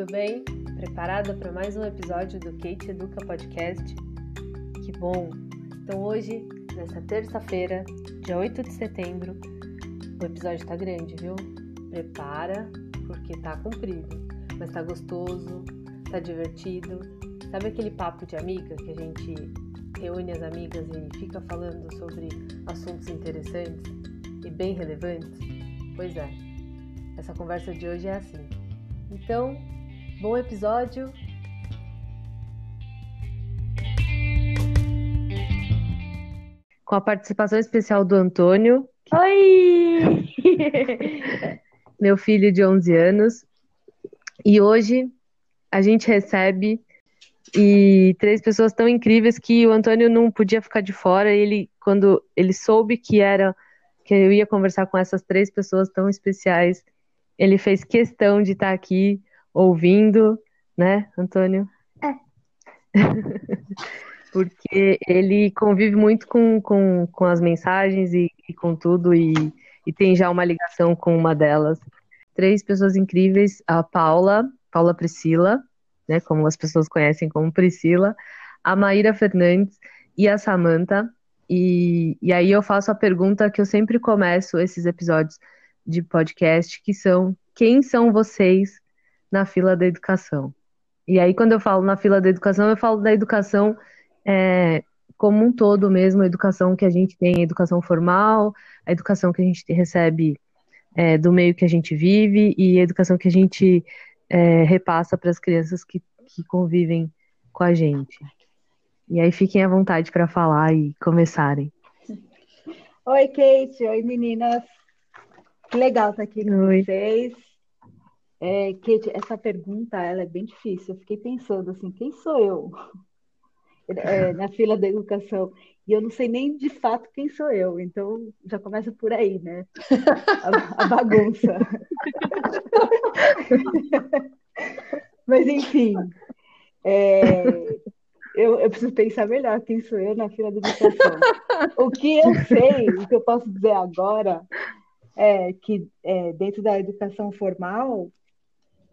tudo bem? Preparada para mais um episódio do Kate Educa Podcast? Que bom! Então, hoje, nessa terça-feira, dia 8 de setembro, o episódio tá grande, viu? Prepara, porque tá comprido, mas tá gostoso, tá divertido. Sabe aquele papo de amiga que a gente reúne as amigas e fica falando sobre assuntos interessantes e bem relevantes? Pois é, essa conversa de hoje é assim. Então, bom episódio. Com a participação especial do Antônio. Oi! meu filho de 11 anos. E hoje a gente recebe e três pessoas tão incríveis que o Antônio não podia ficar de fora. Ele, quando ele soube que era que eu ia conversar com essas três pessoas tão especiais, ele fez questão de estar aqui ouvindo, né, Antônio? É. Porque ele convive muito com, com, com as mensagens e, e com tudo, e, e tem já uma ligação com uma delas. Três pessoas incríveis, a Paula, Paula Priscila, né, como as pessoas conhecem como Priscila, a Maíra Fernandes e a Samanta. E, e aí eu faço a pergunta que eu sempre começo esses episódios de podcast, que são quem são vocês na fila da educação? E aí, quando eu falo na fila da educação, eu falo da educação é, como um todo mesmo, a educação que a gente tem, a educação formal, a educação que a gente recebe é, do meio que a gente vive e a educação que a gente é, repassa para as crianças que, que convivem com a gente. E aí fiquem à vontade para falar e começarem. Oi, Kate. Oi, meninas. Que legal estar aqui com Oi. vocês. É, Kate, essa pergunta ela é bem difícil. Eu fiquei pensando assim, quem sou eu é, na fila da educação? E eu não sei nem de fato quem sou eu. Então já começa por aí, né? A, a bagunça. Mas enfim, é, eu, eu preciso pensar melhor quem sou eu na fila da educação. O que eu sei, o que eu posso dizer agora é que é, dentro da educação formal,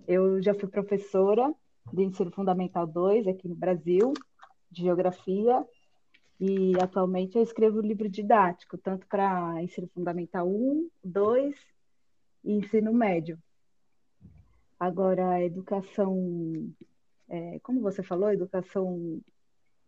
eu já fui professora de ensino fundamental 2 aqui no Brasil, de geografia, e atualmente eu escrevo livro didático, tanto para ensino fundamental 1, 2 e ensino médio. Agora, a educação, é, como você falou, educação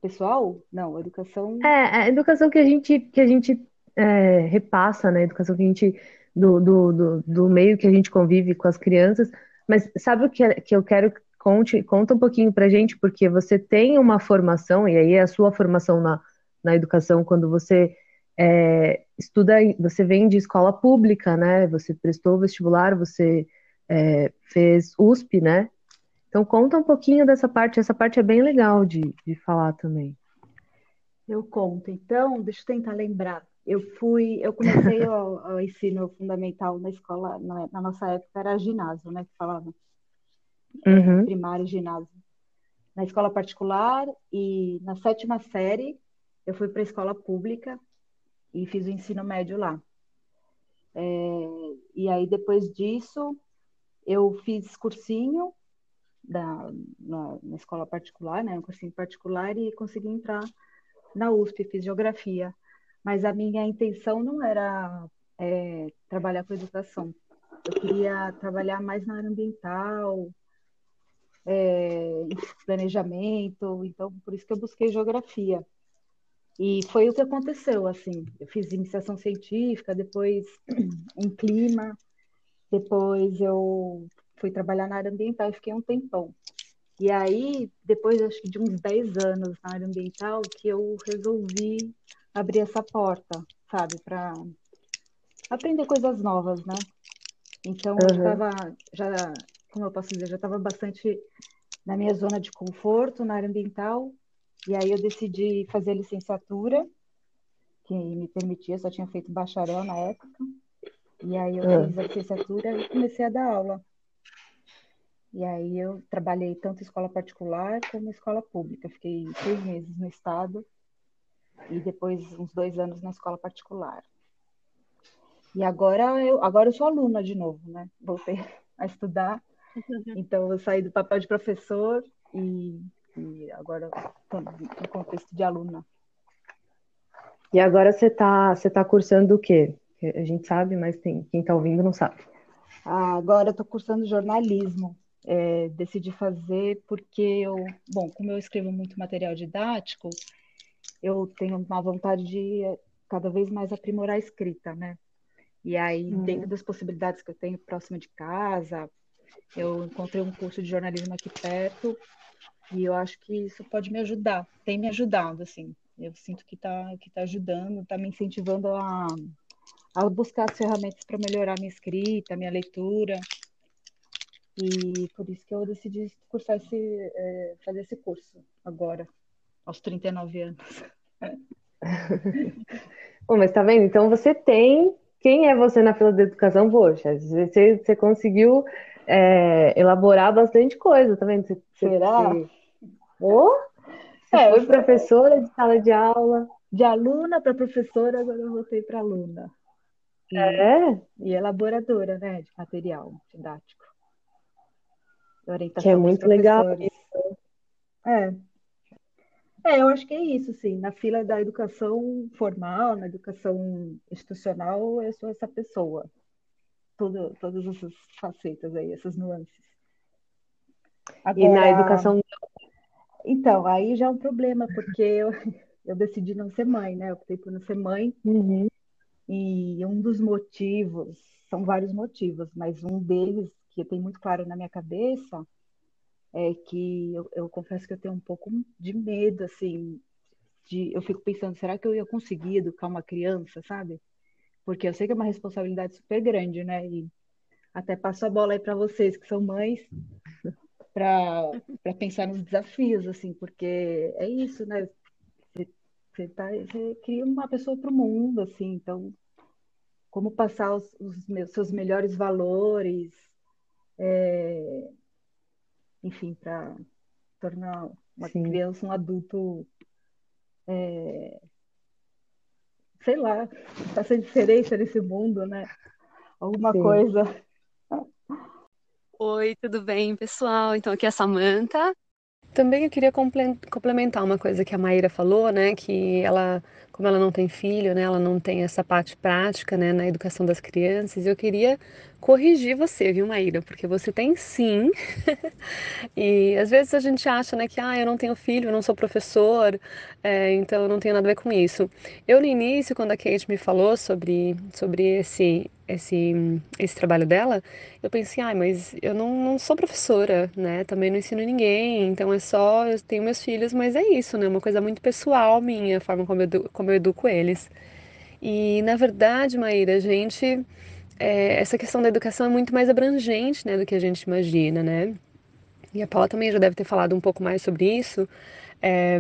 pessoal? Não, educação. É, a educação que a gente, que a gente é, repassa, né? A educação que a gente, do, do, do, do meio que a gente convive com as crianças. Mas sabe o que, é- que eu quero que conte, conta um pouquinho pra gente, porque você tem uma formação, e aí é a sua formação na, na educação, quando você é, estuda, você vem de escola pública, né? Você prestou vestibular, você é, fez USP, né? Então conta um pouquinho dessa parte, essa parte é bem legal de, de falar também. Eu conto. Então, deixa eu tentar lembrar. Eu fui, eu comecei o, o ensino fundamental na escola, na, na nossa época era ginásio, né, que falava, Uhum. primário e ginásio. Na escola particular e na sétima série eu fui para a escola pública e fiz o ensino médio lá. É, e aí depois disso eu fiz cursinho da, na, na escola particular, né, um cursinho particular e consegui entrar na USP, fiz geografia. Mas a minha intenção não era é, trabalhar com educação. Eu queria trabalhar mais na área ambiental, é, planejamento, então por isso que eu busquei geografia. E foi o que aconteceu, assim. Eu fiz iniciação científica, depois em clima, depois eu fui trabalhar na área ambiental e fiquei um tempão. E aí, depois acho que de uns 10 anos na área ambiental, que eu resolvi abrir essa porta, sabe, para aprender coisas novas, né? Então, eu Uhum. estava já, como eu posso dizer, já estava bastante na minha zona de conforto na área ambiental, e aí eu decidi fazer a licenciatura, que me permitia, só tinha feito bacharel na época, e aí eu Ah. fiz a licenciatura e comecei a dar aula. E aí eu trabalhei tanto em escola particular como em escola pública. Fiquei seis meses no estado e depois uns dois anos na escola particular. E agora eu, agora eu sou aluna de novo, né? Voltei a estudar Então, eu saí do papel de professor e, e agora estou no contexto de aluna. E agora você está você tá cursando o quê? A gente sabe, mas tem, quem está ouvindo não sabe. Ah, agora estou cursando jornalismo. É, decidi fazer porque eu, bom, como eu escrevo muito material didático, eu tenho uma vontade de cada vez mais aprimorar a escrita, né? E aí, uhum. dentro das possibilidades que eu tenho próximo de casa, eu encontrei um curso de jornalismo aqui perto e eu acho que isso pode me ajudar, tem me ajudado, assim. Eu sinto que está que tá ajudando, está me incentivando a, a buscar as ferramentas para melhorar minha escrita, minha leitura. E por isso que eu decidi cursar esse, é, fazer esse curso agora, aos 39 anos. Bom, mas tá vendo? Então você tem. Quem é você na fila da educação? Poxa, você, você conseguiu é, elaborar bastante coisa, tá vendo? Você, Será? Você, oh, você é, foi professora de sala de aula. De aluna para professora, agora eu voltei para aluna. E, é? E elaboradora, né, de material didático. Orientação que é muito legal. É. É, eu acho que é isso, sim. Na fila da educação formal, na educação institucional, eu sou essa pessoa. Tudo, todas essas facetas aí, essas nuances. Agora, e na educação. Então, aí já é um problema, porque eu, eu decidi não ser mãe, né? Eu optei por não ser mãe. Uhum. E um dos motivos, são vários motivos, mas um deles que tem muito claro na minha cabeça é que eu, eu confesso que eu tenho um pouco de medo, assim, de, eu fico pensando, será que eu ia conseguir educar uma criança, sabe? Porque eu sei que é uma responsabilidade super grande, né? E até passo a bola aí para vocês que são mães, para pensar nos desafios, assim, porque é isso, né? Você, tá, você cria uma pessoa para o mundo, assim, então como passar os, os meus, seus melhores valores, é, enfim, para tornar uma Sim. criança um adulto, é, sei lá, faça diferença nesse mundo, né? Alguma Sim. coisa. Oi, tudo bem, pessoal? Então, aqui é a Samanta. Também eu queria complementar uma coisa que a Maíra falou, né? Que ela, como ela não tem filho, né? Ela não tem essa parte prática, né? Na educação das crianças. Eu queria corrigir você, viu, Maíra? Porque você tem sim. e às vezes a gente acha, né, que ah, eu não tenho filho, eu não sou professor, é, então eu não tenho nada a ver com isso. Eu no início, quando a Kate me falou sobre, sobre esse, esse, esse trabalho dela, eu pensei, ah, mas eu não, não sou professora, né? Também não ensino ninguém, então é só, eu tenho meus filhos, mas é isso, né? Uma coisa muito pessoal minha, a forma como eu, como eu educo eles. E na verdade, Maíra, a gente é, essa questão da educação é muito mais abrangente né, do que a gente imagina, né? E a Paula também já deve ter falado um pouco mais sobre isso, é,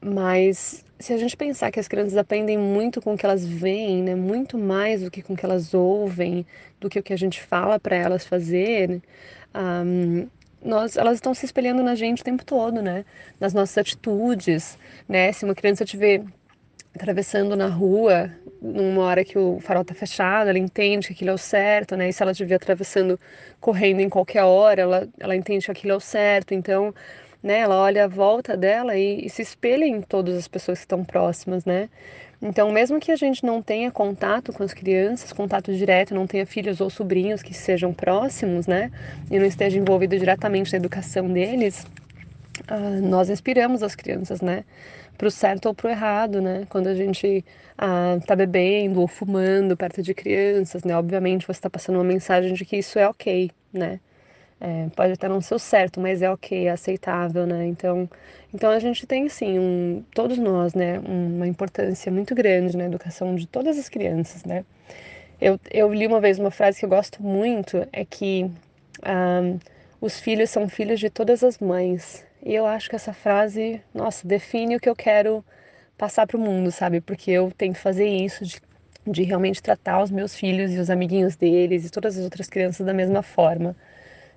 mas se a gente pensar que as crianças aprendem muito com o que elas veem, né, muito mais do que com o que elas ouvem, do que o que a gente fala para elas fazer, um, nós, elas estão se espelhando na gente o tempo todo, né? Nas nossas atitudes, né? Se uma criança te vê atravessando na rua, numa hora que o farol está fechado, ela entende que aquilo é o certo, né? E se ela estiver atravessando correndo em qualquer hora, ela, ela entende que aquilo é o certo. Então, né, ela olha a volta dela e, e se espelha em todas as pessoas que estão próximas, né? Então, mesmo que a gente não tenha contato com as crianças, contato direto, não tenha filhos ou sobrinhos que sejam próximos, né? E não esteja envolvido diretamente na educação deles, uh, nós inspiramos as crianças, né? para o certo ou para o errado, né? Quando a gente ah, tá bebendo ou fumando perto de crianças, né? Obviamente você está passando uma mensagem de que isso é ok, né? É, pode até não ser o certo, mas é ok, é aceitável, né? Então, então a gente tem sim, um, todos nós, né, uma importância muito grande na educação de todas as crianças, né? Eu, eu li uma vez uma frase que eu gosto muito, é que ah, os filhos são filhos de todas as mães, e eu acho que essa frase, nossa, define o que eu quero passar para o mundo, sabe? Porque eu tento fazer isso de, de realmente tratar os meus filhos e os amiguinhos deles e todas as outras crianças da mesma forma,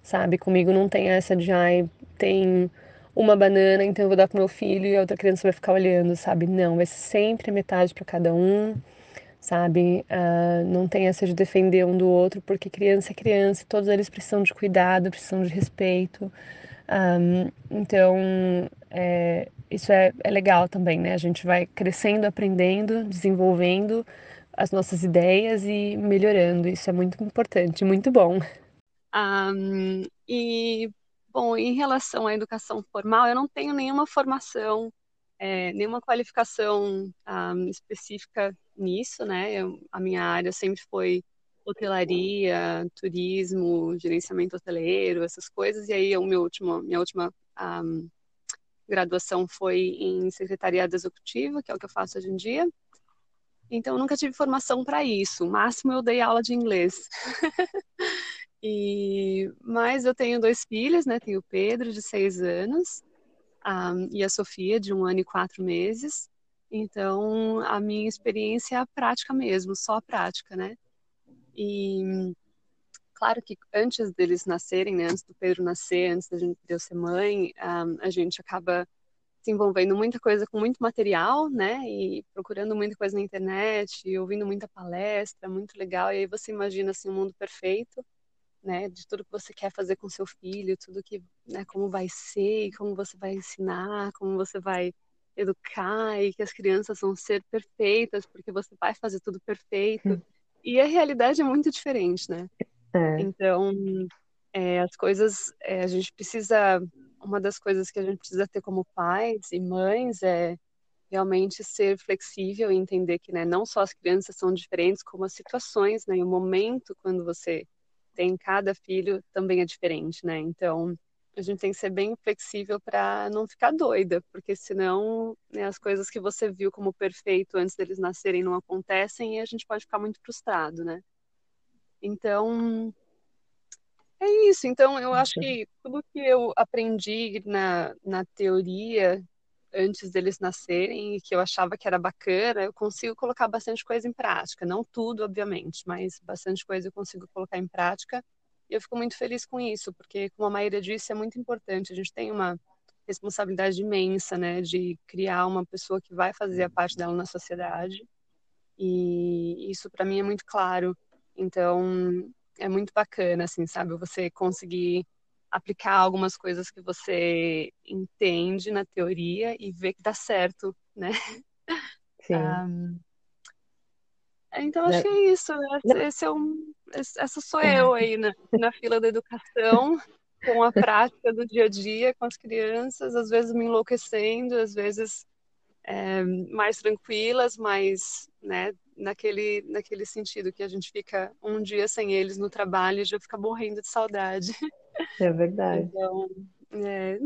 sabe? Comigo não tem essa de, ai, tem uma banana, então eu vou dar pro meu filho e a outra criança vai ficar olhando, sabe? Não, vai ser sempre metade para cada um, sabe? Uh, não tem essa de defender um do outro, porque criança é criança, todos eles precisam de cuidado, precisam de respeito. Um, então, é, isso é, é legal também, né? A gente vai crescendo, aprendendo, desenvolvendo as nossas ideias e melhorando. Isso é muito importante, muito bom. Um, e, bom, em relação à educação formal, eu não tenho nenhuma formação, é, nenhuma qualificação um, específica nisso, né? Eu, a minha área sempre foi hotelaria, turismo, gerenciamento hoteleiro, essas coisas. E aí, o meu último, minha última um, graduação foi em secretariado executivo, que é o que eu faço hoje em dia. Então, eu nunca tive formação para isso. O máximo eu dei aula de inglês. e, mas eu tenho dois filhos, né? Tenho o Pedro, de seis anos, um, e a Sofia, de um ano e quatro meses. Então, a minha experiência é a prática mesmo, só a prática, né? E claro que antes deles nascerem, né, antes do Pedro nascer, antes da gente de eu ser mãe, um, a gente acaba se envolvendo muita coisa com muito material, né, e procurando muita coisa na internet, ouvindo muita palestra, muito legal. E aí você imagina assim um mundo perfeito, né, de tudo que você quer fazer com seu filho, tudo que, né, como vai ser, como você vai ensinar, como você vai educar e que as crianças vão ser perfeitas porque você vai fazer tudo perfeito. E a realidade é muito diferente, né? É. Então, é, as coisas, é, a gente precisa, uma das coisas que a gente precisa ter como pais e mães é realmente ser flexível e entender que né, não só as crianças são diferentes, como as situações, né, e o momento quando você tem cada filho também é diferente, né? Então, a gente tem que ser bem flexível para não ficar doida, porque senão né, as coisas que você viu como perfeito antes deles nascerem não acontecem e a gente pode ficar muito frustrado, né? Então, é isso. Então, eu acho que tudo que eu aprendi na, na teoria antes deles nascerem e que eu achava que era bacana, eu consigo colocar bastante coisa em prática. Não tudo, obviamente, mas bastante coisa eu consigo colocar em prática e eu fico muito feliz com isso, porque, como a Maíra disse, é muito importante. A gente tem uma responsabilidade imensa, né, de criar uma pessoa que vai fazer a parte dela na sociedade. E isso para mim é muito claro. Então, é muito bacana, assim, sabe? Você conseguir aplicar algumas coisas que você entende na teoria e ver que dá certo, né? Sim. Um, então, acho né? que é isso. Esse é um, essa sou eu aí na, na fila da educação, com a prática do dia a dia com as crianças, às vezes me enlouquecendo, às vezes é, mais tranquilas, mas né, naquele, naquele sentido que a gente fica um dia sem eles no trabalho e já fica morrendo de saudade. É verdade. Então, é...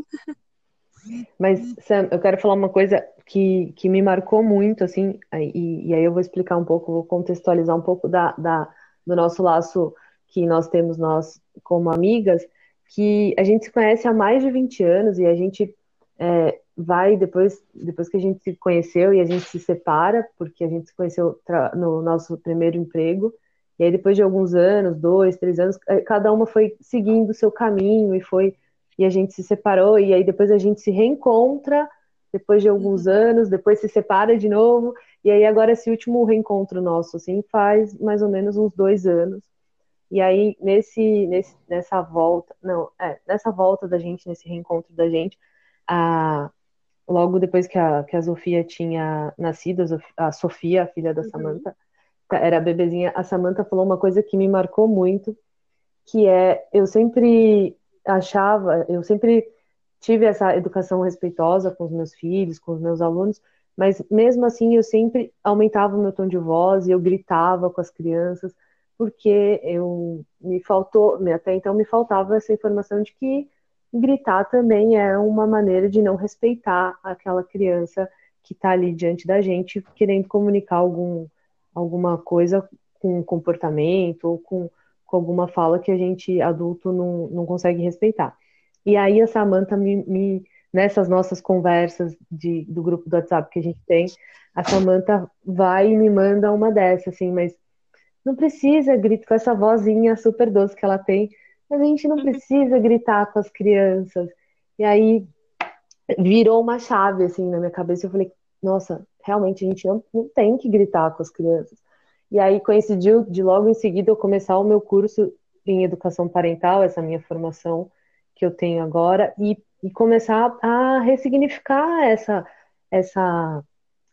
Mas, Sam, eu quero falar uma coisa que, que me marcou muito, assim, e, e aí eu vou explicar um pouco, vou contextualizar um pouco da, da, do nosso laço que nós temos, nós como amigas, que a gente se conhece há mais de 20 anos e a gente é, vai, depois, depois que a gente se conheceu e a gente se separa, porque a gente se conheceu no nosso primeiro emprego, e aí depois de alguns anos, dois, três anos, é, cada uma foi seguindo o seu caminho e foi e a gente se separou, e aí depois a gente se reencontra depois de alguns uhum. anos, depois se separa de novo, e aí agora esse último reencontro nosso, assim, faz mais ou menos uns dois anos. E aí, nesse, nesse, nessa volta, não, é, nessa volta da gente, nesse reencontro da gente, a, logo depois que a, que a Sofia tinha nascido, a Sofia, a filha da uhum. Samantha, era bebezinha, a Samantha falou uma coisa que me marcou muito, que é, eu sempre achava, eu sempre tive essa educação respeitosa com os meus filhos, com os meus alunos, mas mesmo assim eu sempre aumentava o meu tom de voz e eu gritava com as crianças, porque eu me faltou, até então me faltava essa informação de que gritar também é uma maneira de não respeitar aquela criança que está ali diante da gente, querendo comunicar algum, alguma coisa com comportamento ou com com alguma fala que a gente adulto não, não consegue respeitar. E aí a Samantha me, me nessas nossas conversas de, do grupo do WhatsApp que a gente tem, a Samantha vai e me manda uma dessa, assim, mas não precisa gritar com essa vozinha super doce que ela tem, mas a gente não precisa gritar com as crianças. E aí virou uma chave, assim, na minha cabeça, eu falei, nossa, realmente a gente não, não tem que gritar com as crianças. E aí coincidiu de logo em seguida eu começar o meu curso em educação parental, essa minha formação que eu tenho agora, e, e começar a ressignificar essa, essa,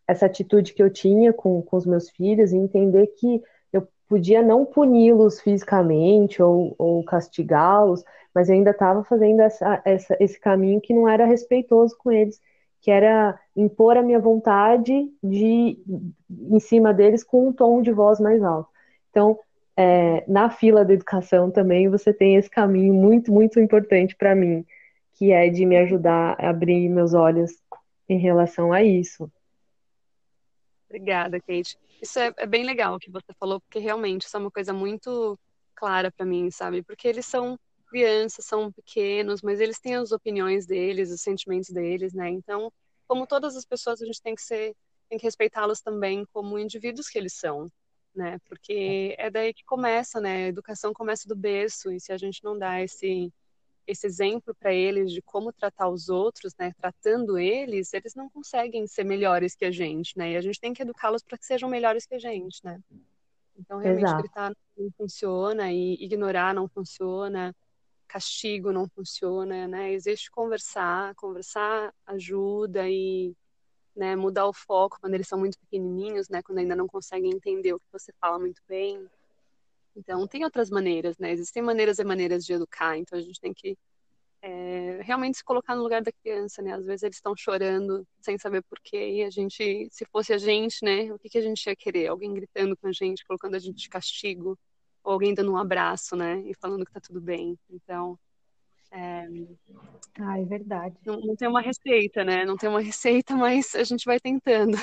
essa atitude que eu tinha com, com os meus filhos e entender que eu podia não puni-los fisicamente ou, ou castigá-los, mas eu ainda estava fazendo essa, essa, esse caminho que não era respeitoso com eles, que era impor a minha vontade de em cima deles com um tom de voz mais alto. Então, é, na fila da educação também você tem esse caminho muito, muito importante para mim, que é de me ajudar a abrir meus olhos em relação a isso. Obrigada, Kate. Isso é, é bem legal o que você falou, porque realmente isso é uma coisa muito clara para mim, sabe? Porque eles são crianças, são pequenos, mas eles têm as opiniões deles, os sentimentos deles, né? Então, como todas as pessoas, a gente tem que ser, tem que respeitá-los também como indivíduos que eles são né? Porque é daí que começa, né? A educação começa do berço e se a gente não dá esse esse exemplo para eles de como tratar os outros, né? Tratando eles, eles não conseguem ser melhores que a gente, né? E a gente tem que educá-los para que sejam melhores que a gente, né? Então realmente Exato. gritar não funciona e ignorar não funciona, castigo não funciona, né? Existe conversar, conversar ajuda e né, mudar o foco quando eles são muito pequenininhos, né, quando ainda não conseguem entender o que você fala muito bem. Então, tem outras maneiras, né? Existem maneiras e maneiras de educar, então a gente tem que é, realmente se colocar no lugar da criança, né? Às vezes eles estão chorando sem saber porquê, e a gente, se fosse a gente, né, o que, que a gente ia querer? Alguém gritando com a gente, colocando a gente de castigo, ou alguém dando um abraço, né, e falando que tá tudo bem. Então, é... Ah, é verdade. Não, não, tem uma receita, né? Não tem uma receita, mas a gente vai tentando.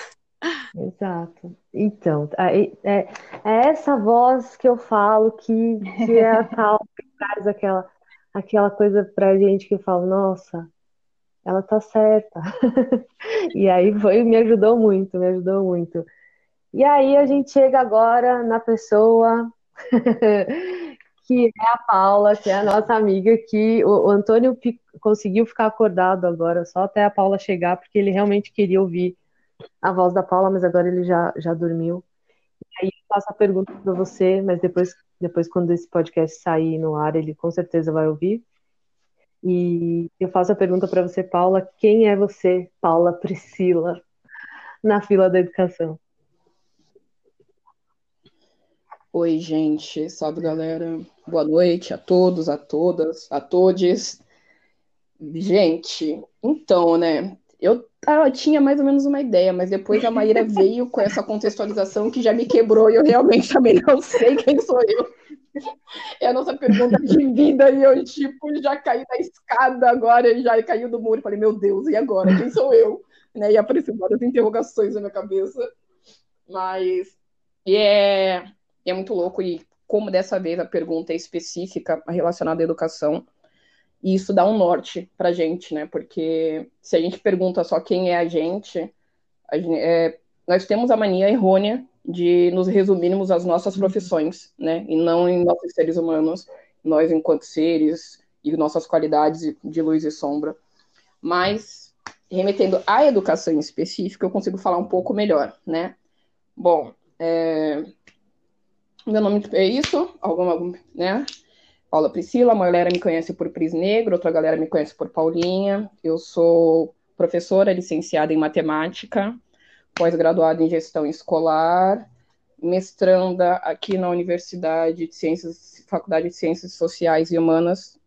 Exato. Então, é, é, essa voz que eu falo que, que é a tal que traz aquela, aquela coisa pra gente que eu falo, nossa, ela tá certa. e aí foi, me ajudou muito, me ajudou muito. E aí a gente chega agora na pessoa que é a Paula, que é a nossa amiga, que o, Antônio conseguiu ficar acordado agora, só até a Paula chegar, porque ele realmente queria ouvir a voz da Paula, mas agora ele já, já dormiu. E aí eu faço a pergunta para você, mas depois, depois, quando esse podcast sair no ar, ele com certeza vai ouvir. E eu faço a pergunta para você, Paula: quem é você, Paula Priscila, na fila da educação? Oi, gente. Salve, galera. Boa noite a todos, a todas, a todes. Gente, então, né? Eu, eu tinha mais ou menos uma ideia, mas depois a Maíra veio com essa contextualização que já me quebrou e eu realmente também não sei quem sou eu. É a nossa pergunta de vida e eu, tipo, já caí da escada agora, já caiu do muro. Falei, meu Deus, e agora? Quem sou eu? Né? E apareceram várias interrogações na minha cabeça. Mas, e é é muito louco, e como dessa vez a pergunta é específica relacionada à educação, e isso dá um norte pra gente, né? Porque se a gente pergunta só quem é a gente, a gente é, nós temos a mania errônea de nos resumirmos às nossas uhum. profissões, né? E não em nossos seres humanos, nós enquanto seres e nossas qualidades de luz e sombra. Mas, remetendo à educação em específico, eu consigo falar um pouco melhor, né? Bom, é, meu nome é isso, alguma, né? Paula Priscila, uma galera me conhece por Pris Negro, outra galera me conhece por Paulinha. Eu sou professora licenciada em matemática, pós-graduada em gestão escolar, mestranda aqui na Universidade de Ciências, Faculdade de Ciências Sociais e Humanas,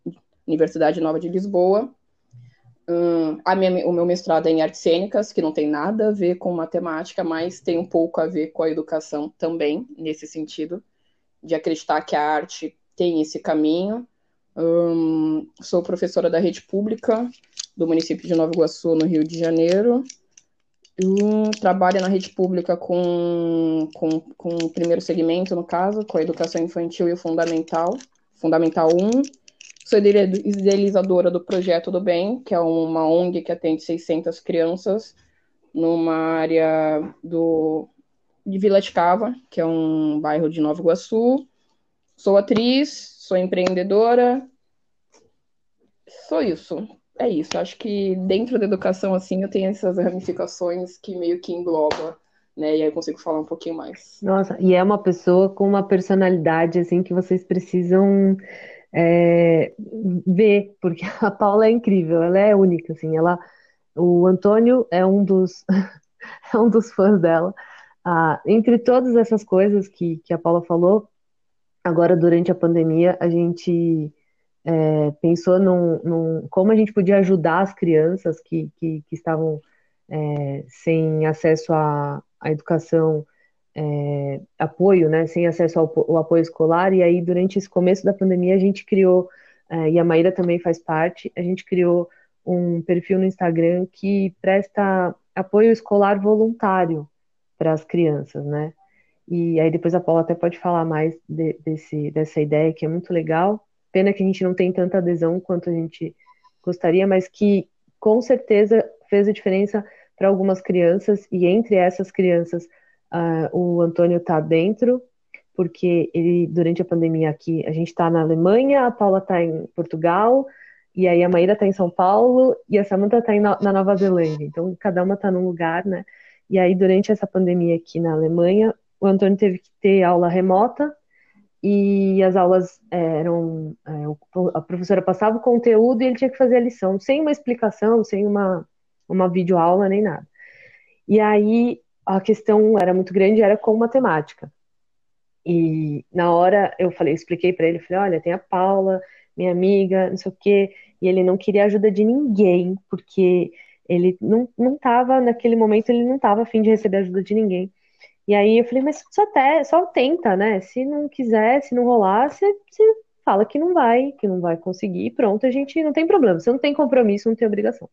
Universidade Nova de Lisboa. Hum, minha, o meu mestrado é em artes cênicas, que não tem nada a ver com matemática, mas tem um pouco a ver com a educação também, nesse sentido, de acreditar que a arte tem esse caminho. Hum, sou professora da rede pública do município de Nova Iguaçu, no Rio de Janeiro. Trabalho na rede pública com, com, com o primeiro segmento, no caso, com a educação infantil e o fundamental, Fundamental 1 Sou idealizadora do Projeto do Bem, que é uma ONG que atende 600 crianças numa área do, de Vila de Cava, que é um bairro de Nova Iguaçu. Sou atriz, sou empreendedora. Sou isso. É isso. Acho que dentro da educação, assim, eu tenho essas ramificações que meio que engloba né? E aí eu consigo falar um pouquinho mais. Nossa, e é uma pessoa com uma personalidade assim que vocês precisam é, ver, porque a Paula é incrível, ela é única, assim, ela, o Antônio é um dos, é um dos fãs dela. Ah, entre todas essas coisas que, que a Paula falou, agora durante a pandemia a gente é, pensou num, num, como a gente podia ajudar as crianças que, que, que estavam é, sem acesso à, à educação, é, apoio, né, sem acesso ao, ao, apoio escolar, e aí durante esse começo da pandemia a gente criou, é, e a Maíra também faz parte, a gente criou um perfil no Instagram que presta apoio escolar voluntário para as crianças, né? E aí depois a Paula até pode falar mais de, desse, dessa ideia que é muito legal. Pena que a gente não tem tanta adesão quanto a gente gostaria, mas que com certeza fez a diferença para algumas crianças, e entre essas crianças, uh, o Antônio está dentro, porque ele, durante a pandemia aqui, a gente está na Alemanha, a Paula está em Portugal, e aí a Maíra está em São Paulo, e a Samantha está na Nova Zelândia. Então, cada uma está num lugar, né? E aí, durante essa pandemia aqui na Alemanha, o Antônio teve que ter aula remota, e as aulas eram. É, a professora passava o conteúdo e ele tinha que fazer a lição, sem uma explicação, sem uma, uma videoaula nem nada. E aí a questão era muito grande, era com matemática. E na hora eu falei, expliquei para ele, falei, olha, tem a Paula, minha amiga, não sei o quê, e ele não queria ajuda de ninguém, porque ele não, não naquele momento, ele não tava afim de receber ajuda de ninguém. E aí eu falei, mas só, te, só tenta, né? Se não quiser, se não rolar, você, você fala que não vai, que não vai conseguir, pronto, a gente não tem problema, você não tem compromisso, não tem obrigação.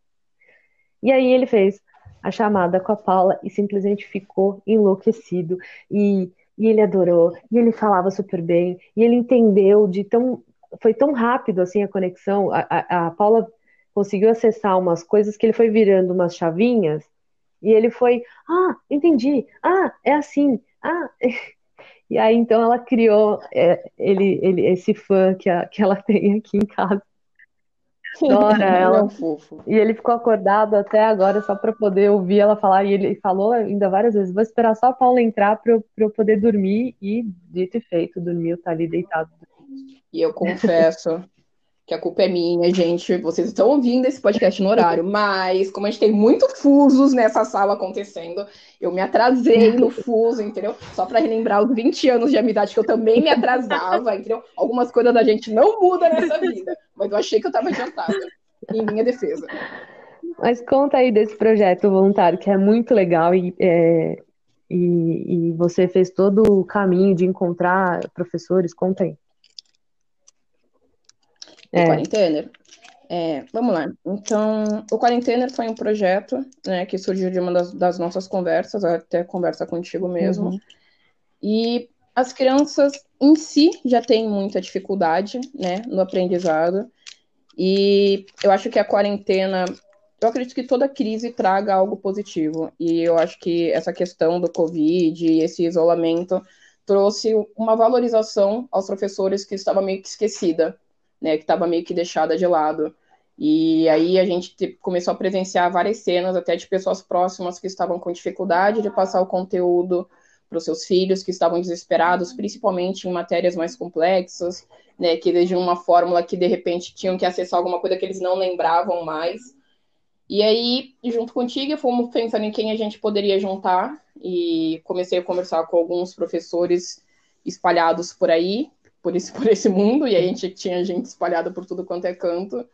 E aí ele fez a chamada com a Paula e simplesmente ficou enlouquecido. E, e ele adorou, e ele falava super bem, e ele entendeu de tão. Foi tão rápido assim a conexão. A, a, a Paula conseguiu acessar umas coisas que ele foi virando umas chavinhas, e ele foi, ah, entendi, ah, é assim, ah. E aí então ela criou é, ele, ele, esse fã que, a, que ela tem aqui em casa. Adora ela. É fofo. E ele ficou acordado até agora só para poder ouvir ela falar. E ele falou ainda várias vezes: vou esperar só a Paula entrar para eu, eu poder dormir. E dito e feito, dormiu, tá ali deitado. E eu confesso que a culpa é minha, gente. Vocês estão ouvindo esse podcast no horário, mas como a gente tem muitos fusos nessa sala acontecendo, eu me atrasei no fuso, entendeu? Só para relembrar os 20 anos de amizade que eu também me atrasava, entendeu? Algumas coisas da gente não mudam nessa vida, mas eu achei que eu estava adiantada, em minha defesa. Mas conta aí desse projeto voluntário, que é muito legal e, é, e, e você fez todo o caminho de encontrar professores. Conta aí é. Quarentener. É, vamos lá. Então, o Quarentener foi um projeto né, que surgiu de uma das, das nossas conversas, até conversa contigo mesmo. Uhum. E as crianças em si já têm muita dificuldade né, no aprendizado. E eu acho que a quarentena. Eu acredito que toda crise traga algo positivo. E eu acho que essa questão do Covid, esse isolamento, trouxe uma valorização aos professores que estava meio que esquecida né, que estava meio que deixada de lado. E aí a gente começou a presenciar várias cenas, até de pessoas próximas que estavam com dificuldade de passar o conteúdo para os seus filhos, que estavam desesperados, principalmente em matérias mais complexas, né, que eles uma fórmula que de repente tinham que acessar alguma coisa que eles não lembravam mais. E aí, junto contigo, fomos pensando em quem a gente poderia juntar e comecei a conversar com alguns professores espalhados por aí, por esse, por esse mundo, e a gente tinha gente espalhada por tudo quanto é canto.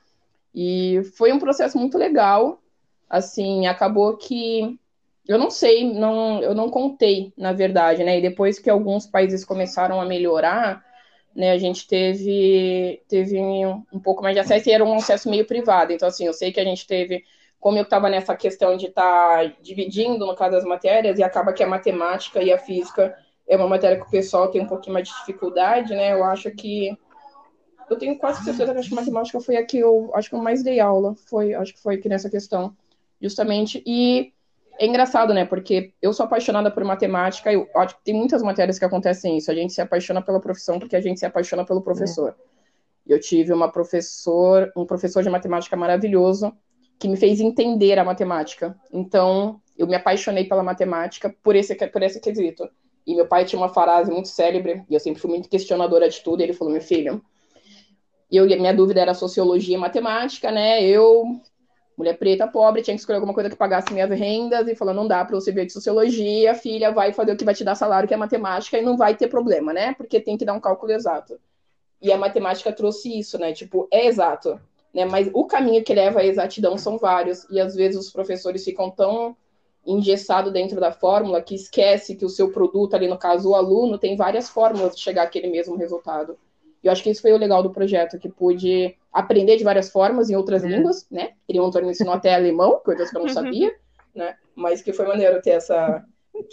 E foi um processo muito legal. Assim, acabou que eu não sei, não, eu não contei, na verdade, né? E depois que alguns países começaram a melhorar, né, a gente teve, teve um, pouco mais de acesso e era um acesso meio privado. Então, assim, eu sei que a gente teve, como eu estava nessa questão de estar tá dividindo, no caso das matérias, e acaba que a matemática e a física é uma matéria que o pessoal tem um pouquinho mais de dificuldade, né? Eu acho que eu tenho quase certeza que a matemática foi a que eu acho que eu mais dei aula, foi, acho que foi aqui nessa questão, justamente. E é engraçado, né? Porque eu sou apaixonada por matemática, e acho que tem muitas matérias que acontecem isso. A gente se apaixona pela profissão porque a gente se apaixona pelo professor. É. Eu tive uma professor, um professor de matemática maravilhoso que me fez entender a matemática. Então, eu me apaixonei pela matemática por esse, por esse quesito. E meu pai tinha uma frase muito célebre, e eu sempre fui muito questionadora de tudo, ele falou, meu filho, eu, minha dúvida era sociologia e matemática, né? Eu, mulher preta, pobre, tinha que escolher alguma coisa que pagasse minhas rendas, e falou, não dá para você ver de sociologia, filha, vai fazer o que vai te dar salário, que é matemática, e não vai ter problema, né? Porque tem que dar um cálculo exato. E a matemática trouxe isso, né? Tipo, é exato, né? Mas o caminho que leva à exatidão são vários, e às vezes os professores ficam tão engessado dentro da fórmula que esquece que o seu produto, ali no caso o aluno, tem várias fórmulas de chegar àquele mesmo resultado. E eu acho que isso foi o legal do projeto, que pude aprender de várias formas em outras é. línguas, né? Ele montou me ensinou até alemão, coisas que eu não sabia, né? Mas que foi maneiro ter essa.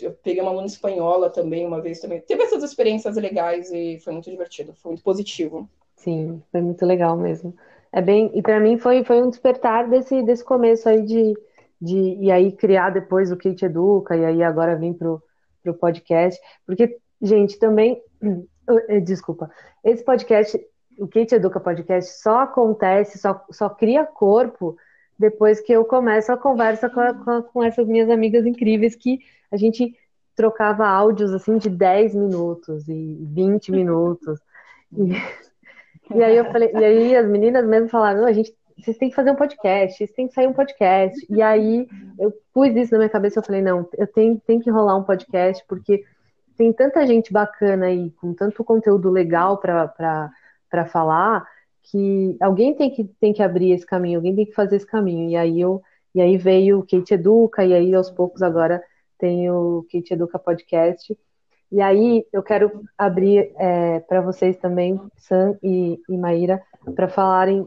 Eu peguei uma aluna espanhola também, uma vez também. Teve essas experiências legais e foi muito divertido, foi muito positivo. Sim, foi muito legal mesmo. É bem, e para mim foi, foi um despertar desse, desse começo aí de, de e aí criar depois o Kate Educa e aí agora vim pro, pro podcast, porque gente, também eh, desculpa, esse podcast, o Kate Educa Podcast só acontece, só, só cria corpo depois que eu começo a conversa com, com, com essas minhas amigas incríveis que a gente trocava áudios assim de 10 minutos e 20 minutos. E, e aí eu falei, e aí as meninas mesmo falaram, a gente vocês têm que fazer um podcast, vocês têm que sair um podcast. E aí eu pus isso na minha cabeça, eu falei, não, eu tenho, tenho que rolar um podcast, porque tem tanta gente bacana aí, com tanto conteúdo legal para falar, que alguém tem que, tem que abrir esse caminho, alguém tem que fazer esse caminho. E aí eu e aí veio o Kate Educa, e aí aos poucos agora tem o Kate Educa Podcast. E aí eu quero abrir é, para vocês também, Sam e, e Maíra, para falarem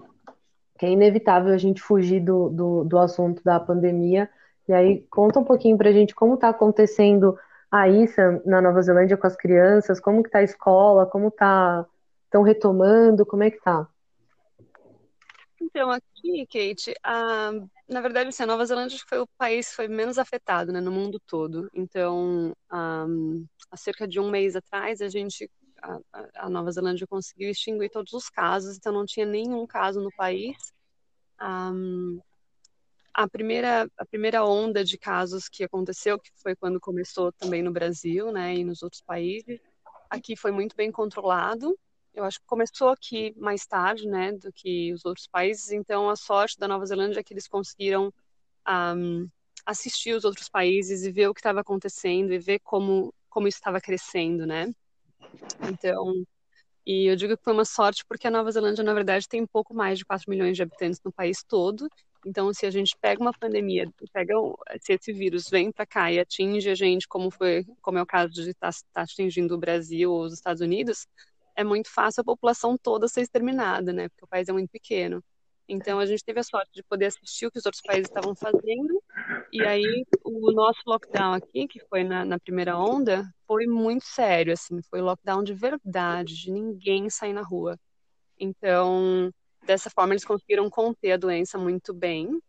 que é inevitável a gente fugir do, do, do assunto da pandemia. E aí, conta um pouquinho para a gente como está acontecendo aí na Nova Zelândia com as crianças, como que está a escola, como está estão retomando, como é que está? Então, aqui, Kate, a, na verdade, assim, a Nova Zelândia foi o país que foi menos afetado né, no mundo todo. Então, a, há cerca de um mês atrás, a gente a, Nova Zelândia conseguiu extinguir todos os casos, então não tinha nenhum caso no país. Um, a primeira, a primeira onda de casos que aconteceu, que foi quando começou também no Brasil, né, e nos outros países, aqui foi muito bem controlado. Eu acho que começou aqui mais tarde, né, do que os outros países. Então, a sorte da Nova Zelândia é que eles conseguiram um, assistir os outros países e ver o que estava acontecendo e ver como como isso estava crescendo, né? Então, e eu digo que foi uma sorte porque a Nova Zelândia, na verdade, tem pouco mais de 4 milhões de habitantes no país todo. Então, se a gente pega uma pandemia, pega se esse vírus vem para cá e atinge a gente, como foi, como é o caso de estar tá, tá atingindo o Brasil ou os Estados Unidos, é muito fácil a população toda ser exterminada, né? Porque o país é muito pequeno. Então a gente teve a sorte de poder assistir o que os outros países estavam fazendo. E aí o nosso lockdown aqui, que foi na, na, primeira onda, foi muito sério, assim, foi lockdown de verdade, de ninguém sair na rua. Então, dessa forma eles conseguiram conter a doença muito bem,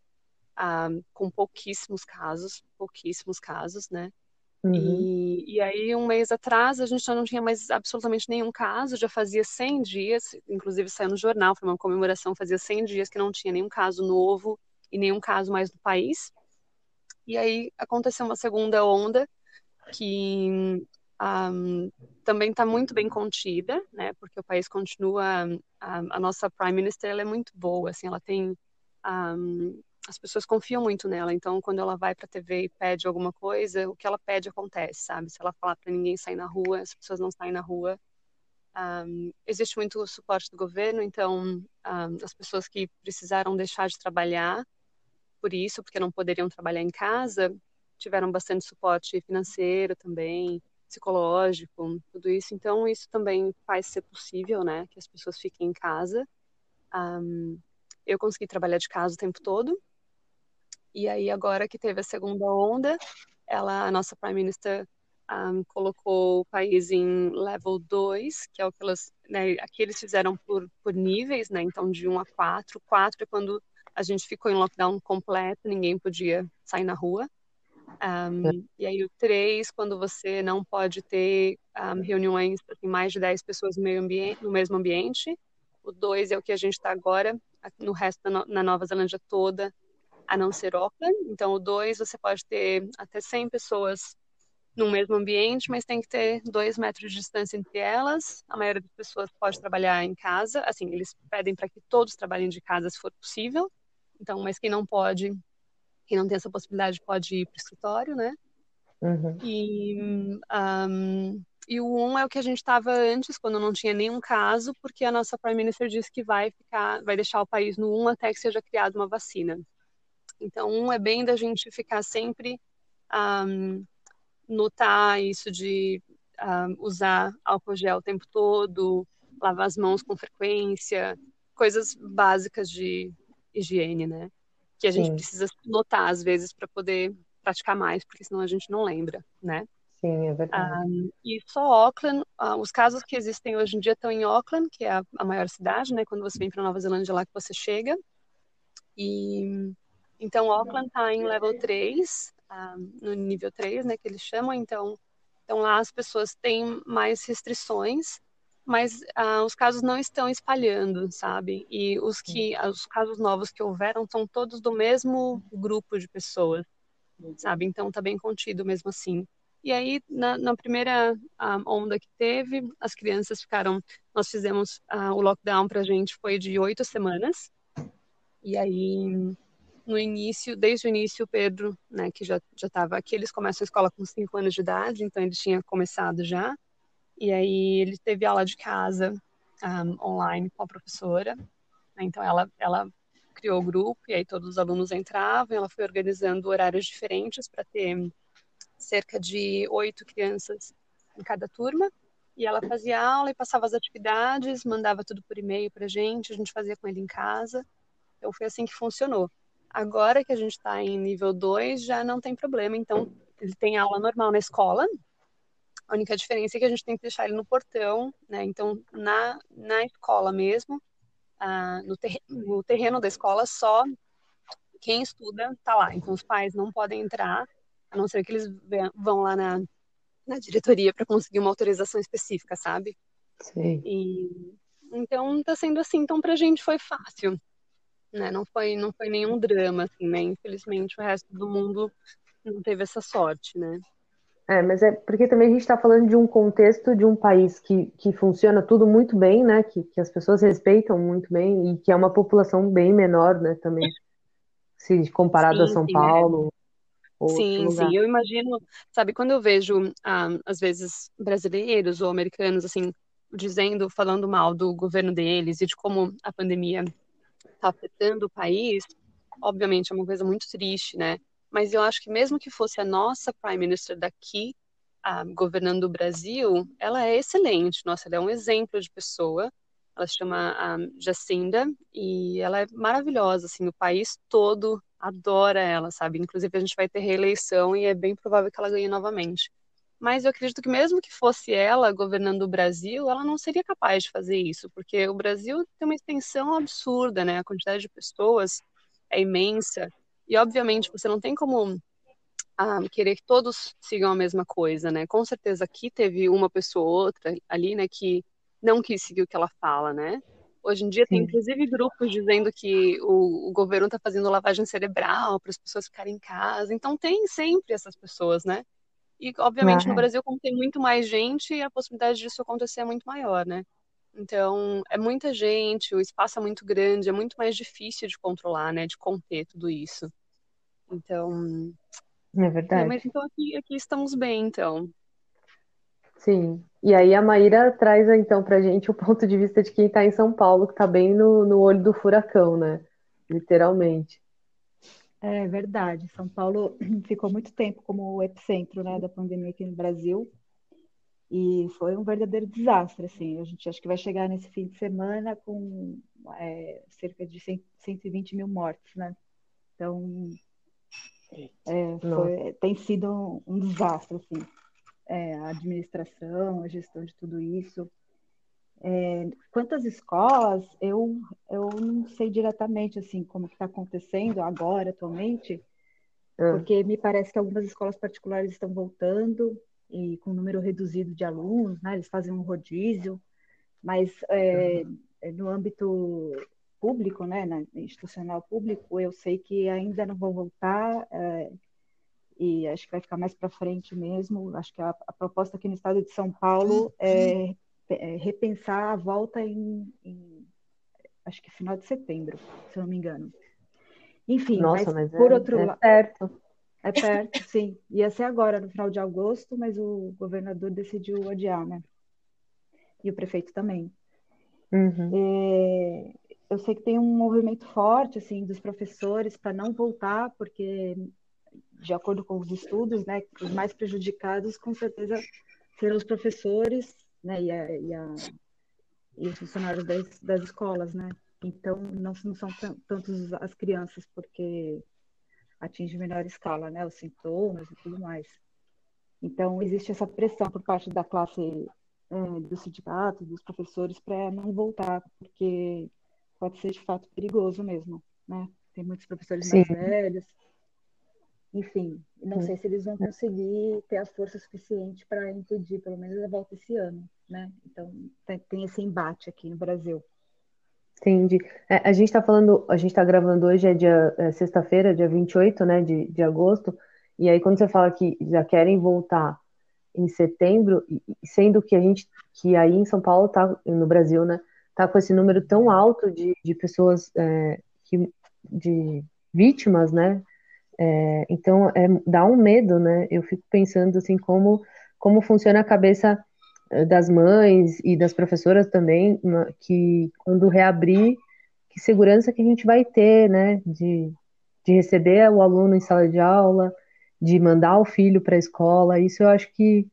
ah, com pouquíssimos casos, pouquíssimos casos, né? Uhum. E, e aí, um mês atrás, a gente já não tinha mais absolutamente nenhum caso, já fazia 100 dias, inclusive saiu no jornal, foi uma comemoração, fazia 100 dias que não tinha nenhum caso novo e nenhum caso mais no país. E aí aconteceu uma segunda onda que um, também está muito bem contida, né? Porque o país continua, a, a nossa Prime Minister é muito boa, assim, ela tem um, as pessoas confiam muito nela. Então, quando ela vai para a TV e pede alguma coisa, o que ela pede acontece, sabe? Se ela falar para ninguém sair na rua, as pessoas não saem na rua. Um, existe muito suporte do governo, então um, as pessoas que precisaram deixar de trabalhar por isso, porque não poderiam trabalhar em casa, tiveram bastante suporte financeiro também, psicológico, tudo isso. Então, isso também faz ser possível, né, que as pessoas fiquem em casa. Um, eu consegui trabalhar de casa o tempo todo, e aí, agora que teve a segunda onda, ela, a nossa Prime Minister um, colocou o país em level 2, que é o que elas, né, aqui eles fizeram por, por níveis, né, então de 1 a 4. 4 é quando a gente ficou em lockdown completo, ninguém podia sair na rua. Um, é. E aí o 3, quando você não pode ter um, reuniões assim, mais de 10 pessoas no, meio ambiente, no mesmo ambiente. O 2 é o que a gente está agora, no resto da no, na Nova Zelândia toda, a não ser Auckland. Então, o 2 você pode ter até 100 pessoas no mesmo ambiente, mas tem que ter dois metros de distância entre elas. A maioria das pessoas pode trabalhar em casa. Assim, eles pedem para que todos trabalhem de casa se for possível. Então, mas quem não pode, quem não tem essa possibilidade, pode ir para o escritório, né? Uhum. E, um, e o 1 um é o que a gente estava antes, quando não tinha nenhum caso, porque a nossa Prime Minister disse que vai ficar, vai deixar o país no 1 um até que seja criada uma vacina. Então, um é bem da gente ficar sempre um, notar isso de um, usar álcool gel o tempo todo, lavar as mãos com frequência, coisas básicas de higiene, né? Que a gente Sim. precisa notar às vezes para poder praticar mais, porque senão a gente não lembra, né? Sim, é verdade. Um, e só Auckland, uh, os casos que existem hoje em dia estão em Auckland, que é a, a maior cidade, né? Quando você vem para Nova Zelândia, é lá que você chega. E então Auckland está em level 3, um, no nível 3, né, que eles chamam. Então, então lá as pessoas têm mais restrições, mas uh, os casos não estão espalhando, sabe? E os que os casos novos que houveram são todos do mesmo grupo de pessoas, sabe? Então está bem contido mesmo assim. E aí, na, na primeira um, onda que teve, as crianças ficaram. Nós fizemos uh, o lockdown para a gente foi de oito semanas. E aí, no início, desde o início, o Pedro, né, que já já estava aqui, eles começam a escola com cinco anos de idade, então ele tinha começado já. E aí ele teve aula de casa um, online com a professora. Né, então ela ela criou o grupo e aí todos os alunos entravam. Ela foi organizando horários diferentes para ter cerca de oito crianças em cada turma. E ela fazia aula e passava as atividades, mandava tudo por e-mail para gente, a gente fazia com ele em casa. Então foi assim que funcionou. Agora que a gente está em nível 2, já não tem problema. Então, ele tem aula normal na escola. A única diferença é que a gente tem que deixar ele no portão, né? Então, na, na escola mesmo, ah, no, ter, no terreno da escola, só quem estuda está lá. Então, os pais não podem entrar a não ser que eles vão lá na, na diretoria para conseguir uma autorização específica, sabe? Sim. E, então tá sendo assim, então pra gente foi fácil, né? Não foi, não foi nenhum drama, assim, né? Infelizmente o resto do mundo não teve essa sorte, né? É, mas é porque também a gente está falando de um contexto de um país que, que funciona tudo muito bem, né? Que, que as pessoas respeitam muito bem e que é uma população bem menor, né? Também, se comparado sim, a São sim, é. Paulo. É sim, sim, eu imagino, sabe, quando eu vejo, ah, às vezes, brasileiros ou americanos, assim, dizendo, falando mal do governo deles e de como a pandemia está afetando o país, obviamente é uma coisa muito triste, né? Mas eu acho que mesmo que fosse a nossa Prime Minister daqui, governando o Brasil, ela é excelente, nossa, ela é um exemplo de pessoa, ela se chama Jacinda e ela é maravilhosa, assim, o país todo adora ela, sabe? Inclusive a gente vai ter reeleição e é bem provável que ela ganhe novamente. Mas eu acredito que mesmo que fosse ela governando o Brasil, ela não seria capaz de fazer isso, porque o Brasil tem uma extensão absurda, né? A quantidade de pessoas é imensa e obviamente você não tem como ah, querer que todos sigam a mesma coisa, né? Com certeza aqui teve uma pessoa ou outra ali, né, que não quis seguir o que ela fala, né? Hoje em dia Sim. tem inclusive grupos dizendo que o, o governo está fazendo lavagem cerebral para as pessoas ficarem em casa. Então tem sempre essas pessoas, né? E obviamente ah, no Brasil, como tem muito mais gente, a possibilidade disso acontecer é muito maior, né? Então é muita gente, o espaço é muito grande, é muito mais difícil de controlar, né? De conter tudo isso. Então. É verdade. É, mas então aqui, aqui estamos bem, então. Sim. E aí a Maíra traz então pra gente o ponto de vista de quem está em São Paulo, que está bem no, no olho do furacão, né? Literalmente. É verdade. São Paulo ficou muito tempo como o epicentro, né, da pandemia aqui no Brasil. E foi um verdadeiro desastre, assim. A gente acha que vai chegar nesse fim de semana com é, cerca de 100, 120 mil mortes, né? Então, é, foi, tem sido um, um desastre, assim é, a administração, a gestão de tudo isso. É, quantas escolas, eu, eu não sei diretamente assim como está acontecendo agora, atualmente, é. porque me parece que algumas escolas particulares estão voltando e com um número reduzido de alunos, né? Eles fazem um rodízio, mas é, uhum. no âmbito público, né, na institucional público, eu sei que ainda não vão voltar é, e acho que vai ficar mais para frente mesmo. Acho que a, a, proposta aqui no estado de São Paulo é, é repensar a volta em, em, acho que final de setembro, se eu não me engano. Enfim, Nossa, mas, mas por é, outro é lado. Perto. É perto, sim. Ia ser agora, no final de agosto, mas o governador decidiu adiar, né? E o prefeito também. Uhum. É, eu sei que tem um movimento forte, assim, dos professores para não voltar, porque, de acordo com os estudos, né, os mais prejudicados, com certeza, serão os professores, né, e, a, e, a, e os funcionários das, das escolas, né? Então, não, não são tantos as crianças, porque atinge menor escala, né? Os sintomas e tudo mais. Então, existe essa pressão por parte da classe é, do sindicato, dos professores, para não voltar, porque pode ser de fato perigoso mesmo, né? Tem muitos professores Sim. mais velhos. Enfim, não sei se eles vão conseguir ter a força suficiente para impedir, pelo menos, a volta esse ano, né? Então, tem esse embate aqui no Brasil. Entendi. É, a gente está falando, a gente está gravando hoje, é dia é, sexta-feira, dia 28, né, de, de agosto, e aí quando você fala que já querem voltar em setembro, sendo que a gente, que aí em São Paulo tá, no Brasil, né, tá com esse número tão alto de, de pessoas, é, que, de vítimas, né, é, então é, dá um medo, né, eu fico pensando assim, como, como funciona a cabeça das mães e das professoras também, que quando reabrir, que segurança que a gente vai ter, né, de, de receber o aluno em sala de aula, de mandar o filho para a escola, isso eu acho que,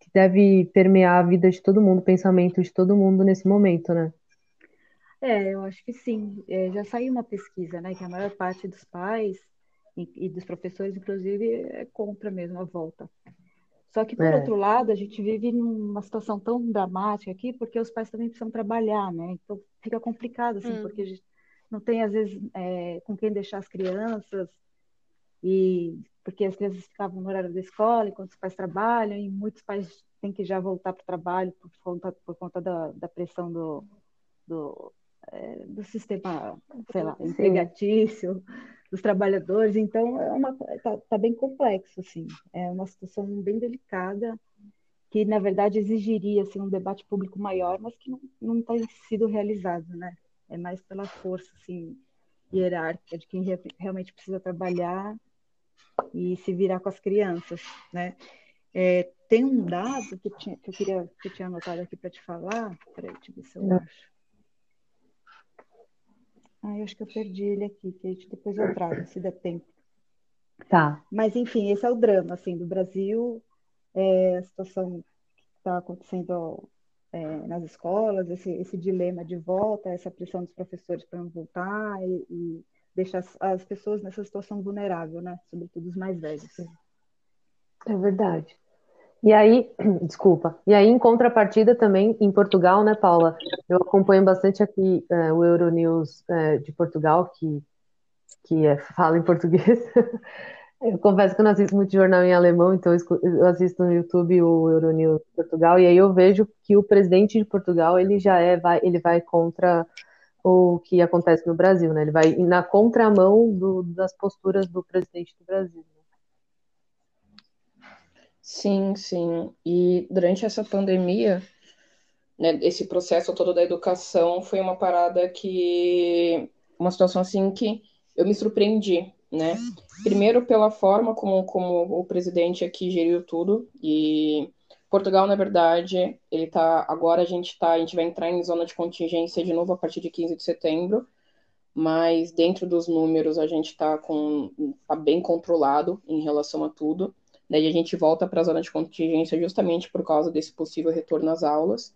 que deve permear a vida de todo mundo, o pensamento de todo mundo nesse momento, né? É, eu acho que sim. É, já saiu uma pesquisa, né, que a maior parte dos pais e, e dos professores, inclusive, é contra mesmo a volta. Só que, por é. outro lado, a gente vive numa situação tão dramática aqui, porque os pais também precisam trabalhar, né? Então fica complicado, assim, hum. porque a gente não tem, às vezes, é, com quem deixar as crianças, e porque as crianças ficavam no horário da escola enquanto os pais trabalham, e muitos pais têm que já voltar para o trabalho por conta, por conta da, da pressão do, do, do sistema, sei lá, empregatício dos trabalhadores, então é uma tá, tá, bem complexo assim, é uma situação bem delicada que na verdade exigiria assim um debate público maior, mas que não tem sido realizado, né? É mais pela força assim hierárquica de quem re realmente precisa trabalhar e se virar com as crianças, né? É, tem um dado que, tinha, que eu queria que eu tinha anotado aqui para te falar, peraí, deixa eu ver se eu acho. Ah, eu acho que eu perdi ele aqui, que depois eu trago, se der tempo. Tá. Mas, enfim, esse é o drama, assim, do Brasil, é, a situação que está acontecendo é, nas escolas, esse, esse dilema de volta, essa pressão dos professores para não voltar e, e deixar as, as, pessoas nessa situação vulnerável, né? Sobretudo os mais velhos. É verdade. E aí, desculpa, e aí em contrapartida também em Portugal, né, Paula? Eu acompanho bastante aqui é, o Euronews é, de Portugal, que, que é, fala em português. Eu confesso que eu não assisto muito jornal em alemão, então eu assisto no YouTube o Euronews de Portugal, e aí eu vejo que o presidente de Portugal, ele já é, vai, ele vai contra o que acontece no Brasil, né? Ele vai na contramão do, das posturas do presidente do Brasil. Sim, sim. E durante essa pandemia, né, esse processo todo da educação foi uma parada que. Uma situação assim que eu me surpreendi, né? Primeiro pela forma como, como o presidente aqui geriu tudo. E Portugal, na verdade, ele tá. Agora a gente tá. A gente vai entrar em zona de contingência de novo a partir de 15 de setembro. Mas dentro dos números a gente tá com. tá bem controlado em relação a tudo. Daí a gente volta para a zona de contingência justamente por causa desse possível retorno às aulas.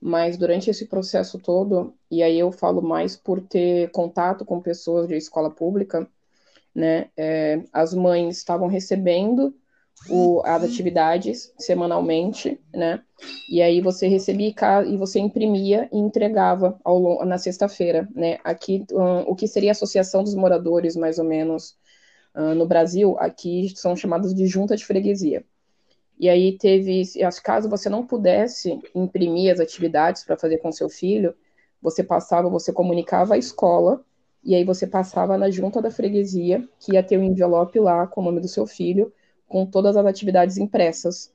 Mas durante esse processo todo, e aí eu falo mais por ter contato com pessoas de escola pública, né? É, as mães estavam recebendo o, as atividades semanalmente, né? E aí você recebia e você imprimia e entregava ao, na sexta-feira, né? Aqui, um, o que seria a Associação dos Moradores, mais ou menos, Uh, no Brasil, aqui são chamadas de junta de freguesia. E aí teve, caso você não pudesse imprimir as atividades para fazer com seu filho, você passava, você comunicava a escola, e aí você passava na junta da freguesia, que ia ter um envelope lá com o nome do seu filho, com todas as atividades impressas.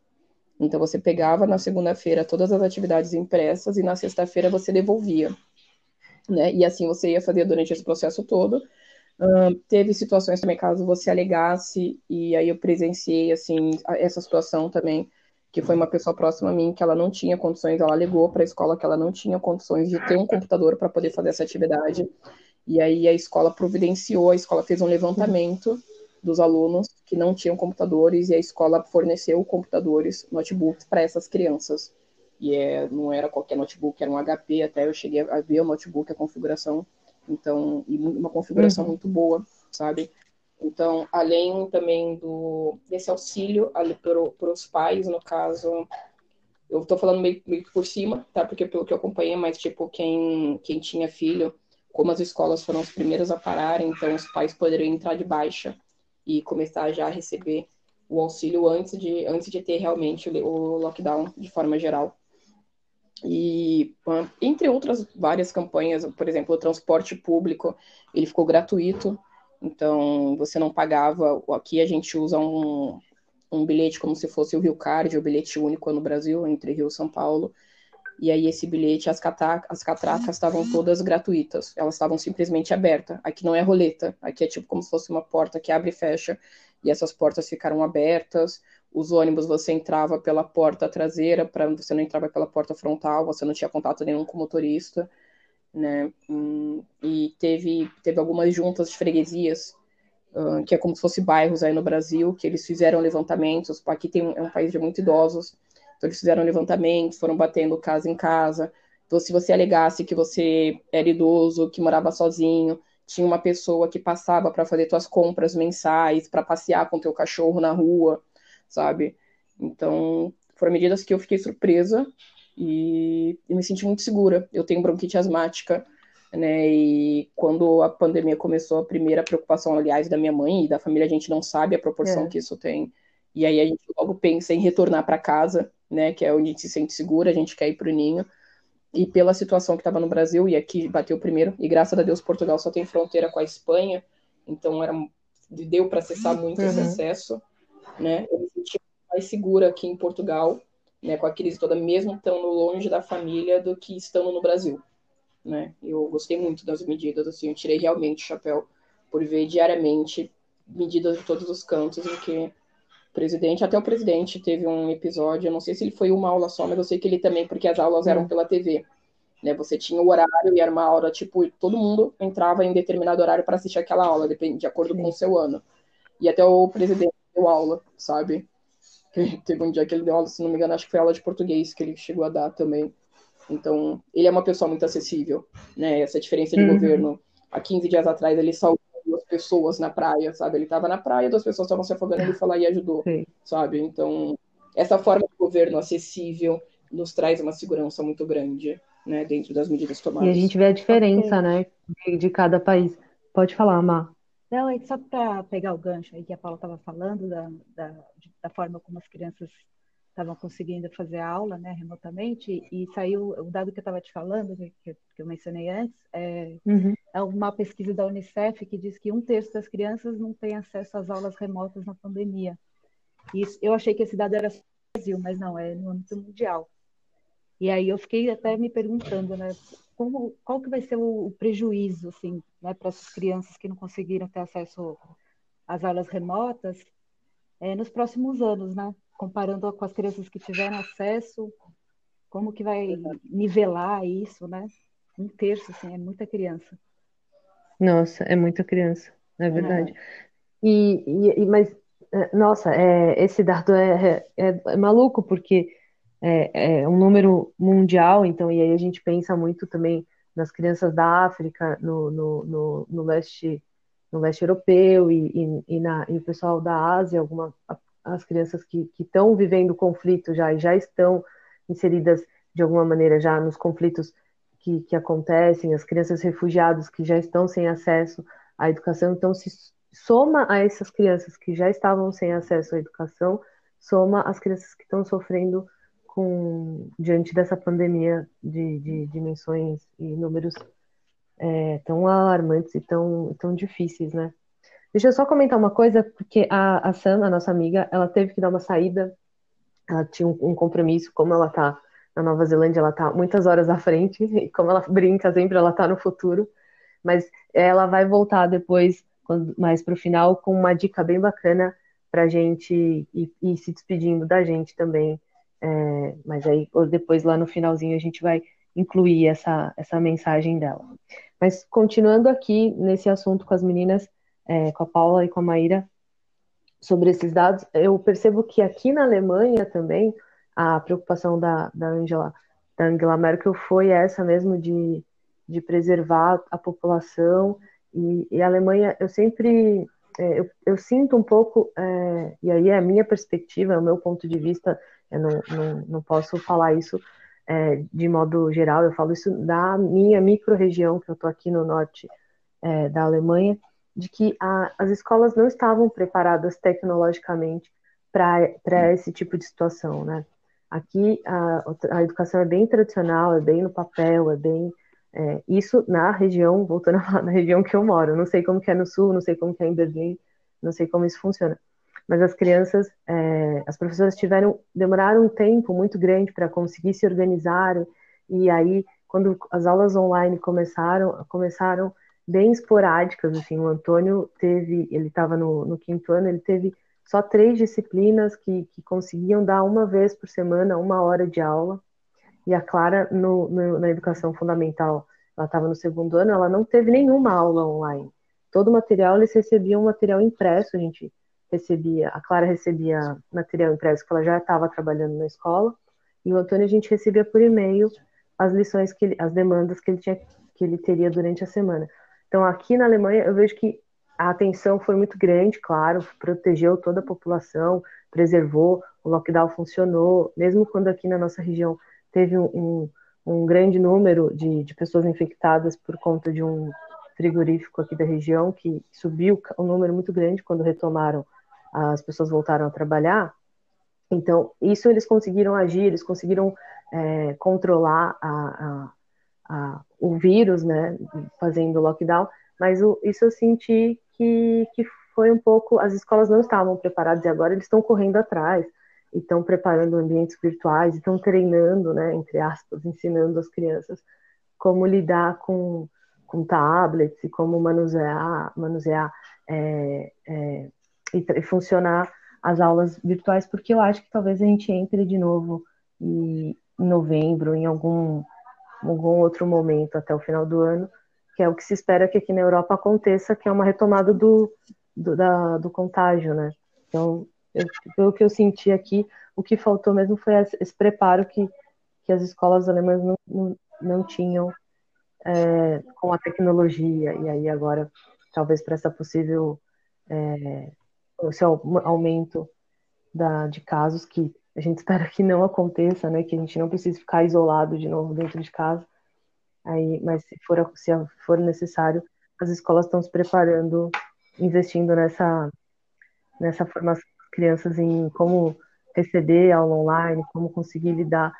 Então você pegava na segunda-feira todas as atividades impressas e na sexta-feira você devolvia. Né? E assim você ia fazer durante esse processo todo. Teve situações também caso você alegasse, e aí eu presenciei assim essa situação também, que foi uma pessoa próxima a mim que ela não tinha condições, ela alegou para a escola que ela não tinha condições de ter um computador para poder fazer essa atividade. E aí a escola providenciou, a escola fez um levantamento dos alunos que não tinham computadores e a escola forneceu computadores, notebooks para essas crianças. E é, não era qualquer notebook, era um HP, até eu cheguei a ver o notebook, a configuração, então, e uma configuração uhum. muito boa, sabe? Então, além também do desse auxílio para os pais, no caso, eu estou falando meio, meio por cima, tá? Porque pelo que eu acompanhei, mas tipo, quem, quem tinha filho, como as escolas foram as primeiras a pararem, então os pais poderiam entrar de baixa e começar já a receber o auxílio antes de, antes de ter realmente o lockdown de forma geral. E entre outras várias campanhas, por exemplo, o transporte público, ele ficou gratuito, então você não pagava. Aqui a gente usa um, um bilhete como se fosse o Rio Card, o bilhete único no Brasil, entre Rio e São Paulo. E aí esse bilhete, as, as catracas estavam todas gratuitas, elas estavam simplesmente abertas. Aqui não é roleta, aqui é tipo como se fosse uma porta que abre e fecha, e essas portas ficaram abertas. Os ônibus você entrava pela porta traseira, para você não entrava pela porta frontal, você não tinha contato nenhum com o motorista, né? Hum, e teve teve algumas juntas de freguesias que é como se fosse bairros aí no Brasil, que eles fizeram levantamentos. Aqui tem é um país de muito idosos, então, eles fizeram levantamentos, foram batendo casa em casa. Então, se você alegasse que você era idoso, que morava sozinho, tinha uma pessoa que passava para fazer suas compras mensais, para passear com teu cachorro na rua, sabe? Então, foram medidas que eu fiquei surpresa e, e me senti muito segura. Eu tenho bronquite asmática, né? E quando a pandemia começou, a primeira preocupação, aliás, da minha mãe e da família, a gente não sabe a proporção é. que isso tem. E aí a gente logo pensa em retornar para casa, né, que é onde a gente se sente segura, a gente quer ir para o ninho. E pela situação que estava no Brasil, e aqui bateu primeiro, e graças a Deus Portugal só tem fronteira com a Espanha, então era deu para acessar muito uhum. esse acesso, né? Eu me mais segura aqui em Portugal, né, com a crise toda, mesmo estando longe da família, do que estando no Brasil, né? Eu gostei muito das medidas, assim, eu tirei realmente o chapéu por ver diariamente medidas de todos os cantos em que presidente, até o presidente teve um episódio, eu não sei se ele foi uma aula só, mas eu sei que ele também, porque as aulas eram hum. pela TV. Né, você tinha o horário e era uma aula, tipo, todo mundo entrava em determinado horário para assistir aquela aula, de acordo com o seu ano. E até o presidente deu aula, sabe? Teve um dia que ele deu aula, se não me engano, acho que foi aula de português que ele chegou a dar também. Então, ele é uma pessoa muito acessível, né? Essa diferença de uhum. governo. Há 15 dias atrás, ele salvou duas pessoas na praia, sabe? Ele estava na praia, duas pessoas estavam se afogando, ele foi lá e ajudou, Sim. sabe? Então, essa forma de governo acessível nos traz uma segurança muito grande, né, dentro das medidas tomadas. E a gente vê a diferença, né, de, de cada país. Pode falar, Má. Não, é só para pegar o gancho aí que a Paula estava falando, da, da, da forma como as crianças estavam conseguindo fazer aula né, remotamente, e saiu o dado que eu estava te falando, que, que, eu mencionei antes, é, uhum. é, uma pesquisa da Unicef que diz que um terço das crianças não tem acesso às aulas remotas na pandemia. E isso, eu achei que esse dado era no Brasil, mas não, é no âmbito mundial. E aí eu fiquei até me perguntando, né, como, qual que vai ser o, prejuízo, assim, né, para essas crianças que não conseguiram ter acesso às aulas remotas é, nos próximos anos, né? comparando com as crianças que tiveram acesso, como que vai nivelar isso, né? Um terço, assim, é muita criança. Nossa, é muita criança, é verdade. É. E, e, mas, é, nossa, é, esse dado é, é, é maluco, porque é, é, um número mundial, então, e aí a gente pensa muito também nas crianças da África, no, no, no, no leste no leste europeu e, e, e, na, e o pessoal da Ásia, alguma, as crianças que estão vivendo conflito já e já estão inseridas de alguma maneira já nos conflitos que, que acontecem, as crianças refugiadas que já estão sem acesso à educação, então se soma a essas crianças que já estavam sem acesso à educação, soma as crianças que estão sofrendo com diante dessa pandemia de, de dimensões e números é, tão alarmantes e tão, tão difíceis, né? Deixa eu só comentar uma coisa, porque a, a Sam, a nossa amiga, ela teve que dar uma saída, ela tinha um, um compromisso, como ela tá na Nova Zelândia, ela tá muitas horas à frente, e como ela brinca sempre, ela tá no futuro, mas ela vai voltar depois, mais pro final, com uma dica bem bacana pra gente ir, ir se despedindo da gente também, é, mas aí depois lá no finalzinho a gente vai incluir essa, essa mensagem dela. Mas continuando aqui nesse assunto com as meninas, é, com a Paula e com a Maíra sobre esses dados, eu percebo que aqui na Alemanha também a preocupação da, da Angela, da Angela Merkel foi essa mesmo de, de preservar a população e, e a Alemanha, eu sempre é, eu, eu, sinto um pouco, é, e aí é a minha perspectiva, é o meu ponto de vista, eu não, não, não posso falar isso é, de modo geral, eu falo isso da minha micro-região, que eu estou aqui no norte é, da Alemanha, de que a, as escolas não estavam preparadas tecnologicamente para esse tipo de situação, né? Aqui a, a, educação é bem tradicional, é bem no papel, é bem é, isso na região, voltando a falar, na região que eu moro. não sei como que é no sul, não sei como que é em Berlim, não sei como isso funciona. Mas as crianças, é, as professoras tiveram, demoraram um tempo muito grande para conseguir se organizar e aí quando as aulas online começaram, começaram bem esporádicas, assim, o Antônio teve, ele estava no, no, quinto ano, ele teve só três disciplinas que, que, conseguiam dar uma vez por semana, uma hora de aula, e a Clara, no, no, na educação fundamental, ela estava no segundo ano, ela não teve nenhuma aula online. Todo o material, eles recebiam material impresso, a gente recebia, a Clara recebia material impresso que ela já estava trabalhando na escola, e o Antônio a gente recebia por e-mail as lições que ele, as demandas que ele tinha que ele teria durante a semana. Então, aqui na Alemanha, eu vejo que a atenção foi muito grande, claro, protegeu toda a população, preservou, o lockdown funcionou, mesmo quando aqui na nossa região teve um, um, um grande número de, de, pessoas infectadas por conta de um frigorífico aqui da região, que subiu um número muito grande quando retomaram, as pessoas voltaram a trabalhar. Então, isso eles conseguiram agir, eles conseguiram é, controlar a, a a, o vírus, né, fazendo lockdown, mas o, isso eu senti que, que foi um pouco, as escolas não estavam preparadas e agora eles estão correndo atrás, estão preparando ambientes virtuais, estão treinando, né, entre aspas, ensinando as crianças como lidar com, com tablets e como manusear, manusear é, é, e, funcionar as aulas virtuais, porque eu acho que talvez a gente entre de novo em novembro, em algum algum outro momento até o final do ano, que é o que se espera que aqui na Europa aconteça, que é uma retomada do, do, da, do contágio, né? Então, eu, pelo que eu senti aqui, o que faltou mesmo foi esse preparo que, que as escolas alemãs não, não, não tinham é, com a tecnologia, e aí agora, talvez para essa possível é, esse aumento da, de casos que a gente espera que não aconteça, né? Que a gente não precise ficar isolado de novo dentro de casa. Aí, mas se for, se for necessário, as escolas estão se preparando, investindo nessa, nessa formação das crianças em como receber aula online, como conseguir lidar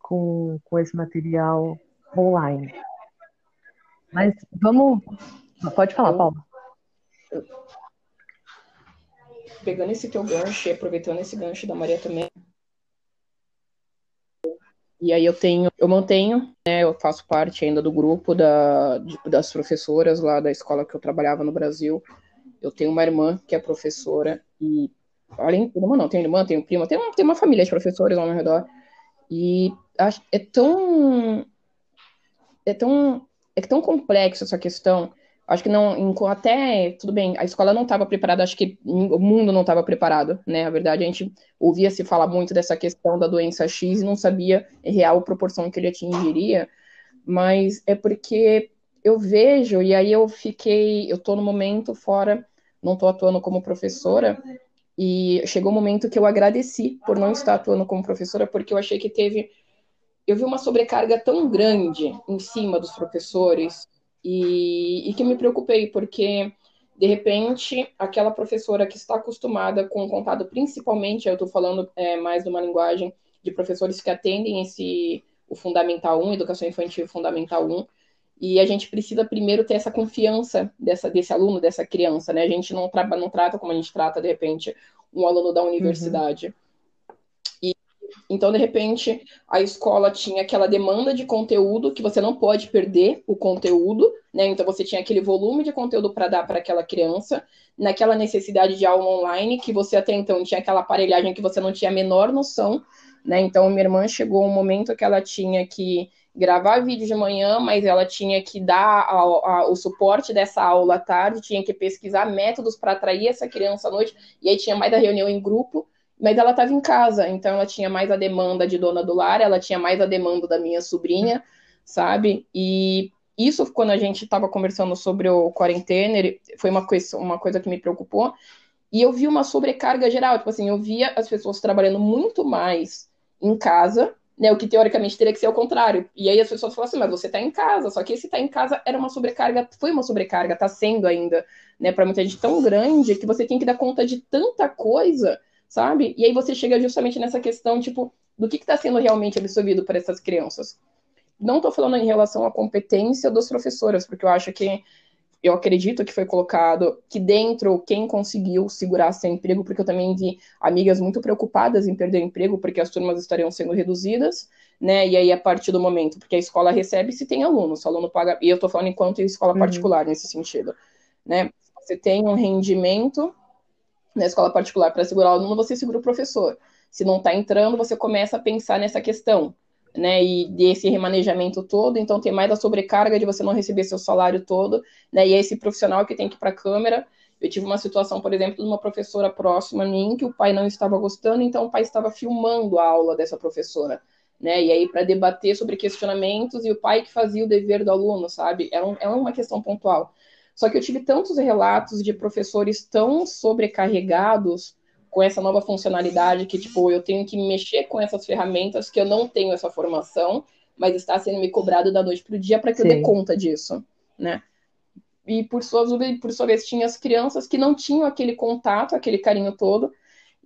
com, com esse material online. Mas vamos. Pode falar, Paulo. Pegando esse teu gancho e aproveitando esse gancho da Maria também, e aí eu tenho, eu mantenho, né, eu faço parte ainda do grupo da, das professoras lá da escola que eu trabalhava no Brasil. Eu tenho uma irmã que é professora e além irmã não, tenho irmã, tenho prima, tenho uma família de professores ao meu redor. E é tão é tão é tão complexo essa questão acho que não, até, tudo bem, a escola não estava preparada, acho que o mundo não estava preparado, né? A verdade, a gente ouvia se falar muito dessa questão da doença X e não sabia a real proporção que ele atingiria, mas é porque eu vejo, e aí eu fiquei, eu tô no momento fora, não tô atuando como professora, e chegou o um momento que eu agradeci por não estar atuando como professora, porque eu achei que teve, eu vi uma sobrecarga tão grande em cima dos professores, e, e que me preocupei, porque de repente, aquela professora que está acostumada com o contato, principalmente, eu estou falando é, mais de uma linguagem de professores que atendem esse o Fundamental 1, Educação Infantil Fundamental 1, e a gente precisa primeiro ter essa confiança dessa, desse aluno, dessa criança, né? A gente não, tra não trata como a gente trata, de repente, um aluno da universidade. Uhum. Então, de repente, a escola tinha aquela demanda de conteúdo que você não pode perder o conteúdo, né? Então, você tinha aquele volume de conteúdo para dar para aquela criança, naquela necessidade de aula online, que você até então tinha aquela aparelhagem que você não tinha a menor noção, né? Então, minha irmã chegou um momento que ela tinha que gravar vídeo de manhã, mas ela tinha que dar a, a, o suporte dessa aula à tarde, tinha que pesquisar métodos para atrair essa criança à noite, e aí tinha mais a reunião em grupo, mas ela estava em casa, então ela tinha mais a demanda de dona do lar, ela tinha mais a demanda da minha sobrinha, sabe? E isso, quando a gente estava conversando sobre o quarentena, foi uma coisa, uma coisa que me preocupou, e eu vi uma sobrecarga geral, tipo assim, eu via as pessoas trabalhando muito mais em casa, né, o que teoricamente teria que ser o contrário. E aí as pessoas falam assim, mas você está em casa, só que esse tá em casa era uma sobrecarga, foi uma sobrecarga, está sendo ainda, né, para muita gente tão grande que você tem que dar conta de tanta coisa, sabe? E aí você chega justamente nessa questão, tipo, do que está sendo realmente absorvido para essas crianças. Não estou falando em relação à competência das professoras, porque eu acho que eu acredito que foi colocado que dentro quem conseguiu segurar sem emprego, porque eu também vi amigas muito preocupadas em perder o emprego, porque as turmas estariam sendo reduzidas, né? E aí, a partir do momento, porque a escola recebe se tem aluno, se o aluno paga, e eu estou falando enquanto escola uhum. particular nesse sentido, né? Você tem um rendimento na escola particular para segurar o aluno, você segura o professor. Se não está entrando, você começa a pensar nessa questão né, e desse remanejamento todo, então tem mais a sobrecarga de você não receber seu salário todo, né, e é esse profissional que tem que ir para a câmera. Eu tive uma situação, por exemplo, de uma professora próxima a mim, que o pai não estava gostando, então o pai estava filmando a aula dessa professora, né, e aí para debater sobre questionamentos, e o pai que fazia o dever do aluno, sabe, é, um, é uma questão pontual. Só que eu tive tantos relatos de professores tão sobrecarregados, com essa nova funcionalidade que, tipo, eu tenho que mexer com essas ferramentas que eu não tenho essa formação, mas está sendo me cobrado da noite para o dia para que Sim. eu dê conta disso, né? E por sua, por sua vez, tinha as crianças que não tinham aquele contato, aquele carinho todo,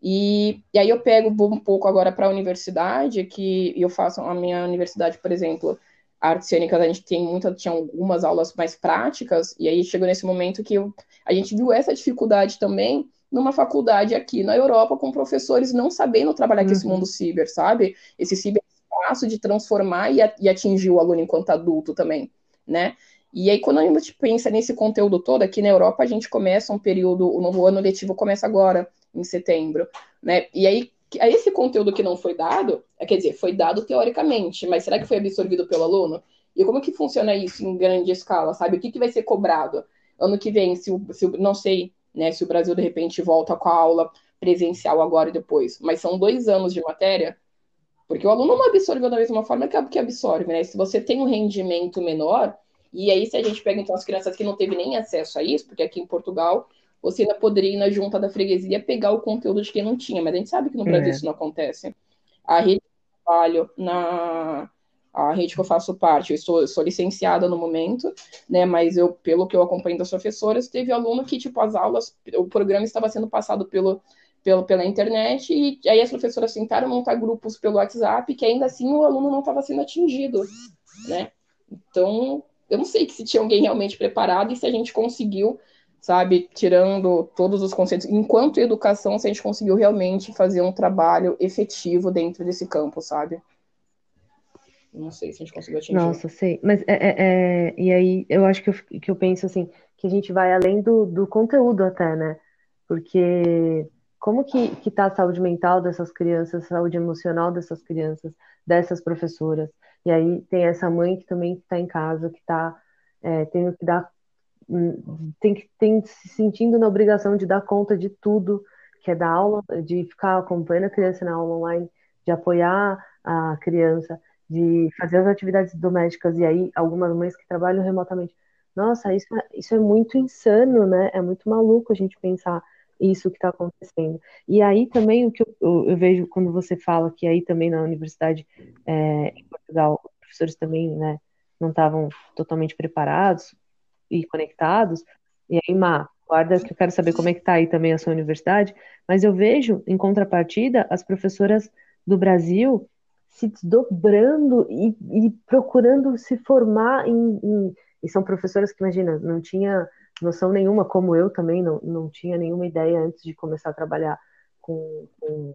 e, e aí eu pego um pouco agora para a universidade, que eu faço a minha universidade, por exemplo, artes cênicas, a gente tem muita, tinha algumas aulas mais práticas, e aí chegou nesse momento que eu, a gente viu essa dificuldade também numa faculdade aqui na Europa com professores não sabendo trabalhar uhum. com esse uhum. mundo ciber, sabe? Esse ciber espaço de transformar e, e atingir o aluno enquanto adulto também, né? E aí, quando a gente pensa nesse conteúdo todo, aqui na Europa a gente começa um período, o novo ano letivo começa agora, em setembro, né? E aí, aí esse conteúdo que não foi dado, é, quer dizer, foi dado teoricamente, mas será que foi absorvido pelo aluno? E como que funciona isso em grande escala, sabe? O que, que vai ser cobrado? Ano que vem, se o, se o não sei, né? Se o Brasil de repente volta com a aula presencial agora e depois, mas são dois anos de matéria, porque o aluno não absorveu da mesma forma que absorve, né? Se você tem um rendimento menor, e aí se a gente pega então as crianças que não teve nem acesso a isso, porque aqui em Portugal você ainda poderia ir na junta da freguesia pegar o conteúdo de quem não tinha, mas a gente sabe que no Brasil é. isso não acontece. A rede de trabalho na a rede que eu faço parte, eu sou, eu sou licenciada no momento, né, mas eu, pelo que eu acompanho das professoras, teve aluno que, tipo, as aulas, o programa estava sendo passado pelo, pelo, pela internet, e aí as professoras tentaram montar grupos pelo WhatsApp, que ainda assim o aluno não estava sendo atingido, né, então, eu não sei se tinha alguém realmente preparado e se a gente conseguiu, sabe, tirando todos os conceitos, enquanto educação, se a gente conseguiu realmente fazer um trabalho efetivo dentro desse campo, sabe. Não sei se a gente conseguiu atingir. Nossa, sei. Mas é, é, é, e aí eu acho que eu, que eu penso assim, que a gente vai além do, do conteúdo até, né? Porque como que, que tá a saúde mental dessas crianças, saúde emocional dessas crianças, dessas professoras? E aí tem essa mãe que também está em casa, que está é, tendo que dar, tem que tem se sentindo na obrigação de dar conta de tudo, que é da aula, de ficar acompanhando a criança na aula online, de apoiar a criança, de fazer as atividades domésticas, e aí algumas mães que trabalham remotamente. Nossa, isso é, isso é muito insano, né? É muito maluco a gente pensar isso que está acontecendo. E aí também o que eu, eu, eu, vejo quando você fala que aí também na universidade é, em Portugal, os professores também né, não estavam totalmente preparados e conectados. E aí, Má, guarda que eu quero saber como é que está aí também a sua universidade. Mas eu vejo, em contrapartida, as professoras do Brasil se desdobrando e, e procurando se formar em, em, E são professoras que, imagina, não tinha noção nenhuma, como eu também não, não tinha nenhuma ideia antes de começar a trabalhar com, com,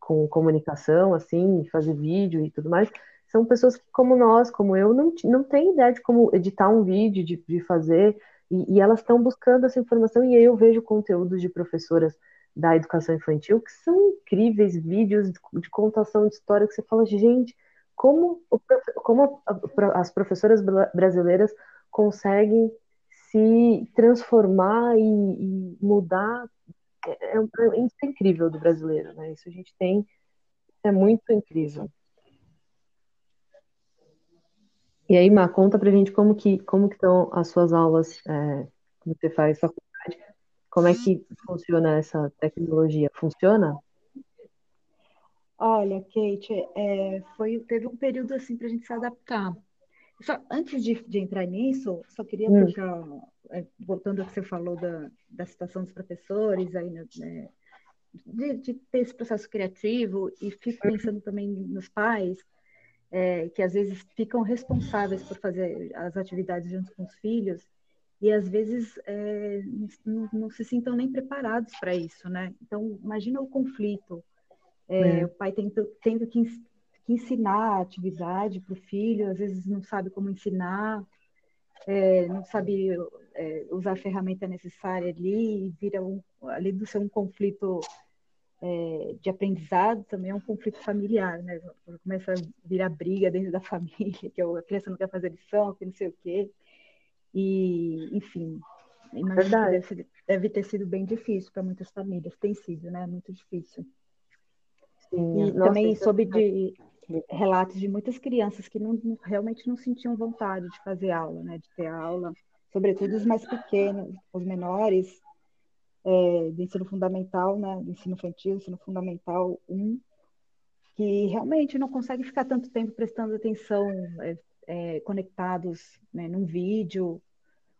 com comunicação, assim, fazer vídeo e tudo mais. São pessoas que, como nós, como eu, não, não tem ideia de como editar um vídeo, de, de fazer, e, e elas estão buscando essa informação, e aí eu vejo conteúdos de professoras da educação infantil que são incríveis, vídeos de, contação de história que você fala, gente, como, como as professoras brasileiras conseguem se transformar e, e mudar. É, é, é, é incrível do brasileiro, né? Isso a gente tem, é muito incrível. E aí, Má, conta pra gente como que, como que estão as suas aulas, é, como você faz faculdade, como é que funciona essa tecnologia? Funciona? Olha, Kate, é, foi, teve um período assim para a gente se adaptar. Só, antes de, de entrar nisso, só queria hum. puxar, é, voltando ao que você falou da, da situação dos professores, aí, né, né, de, de, ter esse processo criativo, e fico uhum. pensando também nos pais, é, que às vezes ficam responsáveis por fazer as atividades junto com os filhos, e às vezes é, não, não, se sintam nem preparados para isso, né? Então, imagina o conflito. É, é. O pai tendo, tendo que, que ensinar a atividade para o filho, às vezes não sabe como ensinar, é, não sabe é, usar a ferramenta necessária ali, e vira um, além de ser um conflito é, de aprendizado, também é um conflito familiar, né? Começa a virar briga dentro da família, que a criança não quer fazer lição, que não sei o quê. E, enfim, deve, ser, deve, ter sido bem difícil para muitas famílias. Tem sido, né? Muito difícil. Sim, e nossa, também soube de relatos de muitas crianças que não, realmente não sentiam vontade de fazer aula, né? De ter aula, sobretudo os mais pequenos, os menores, é, do ensino fundamental, né? Do ensino infantil, ensino fundamental 1, que realmente não conseguem ficar tanto tempo prestando atenção, é, é, conectados né, num vídeo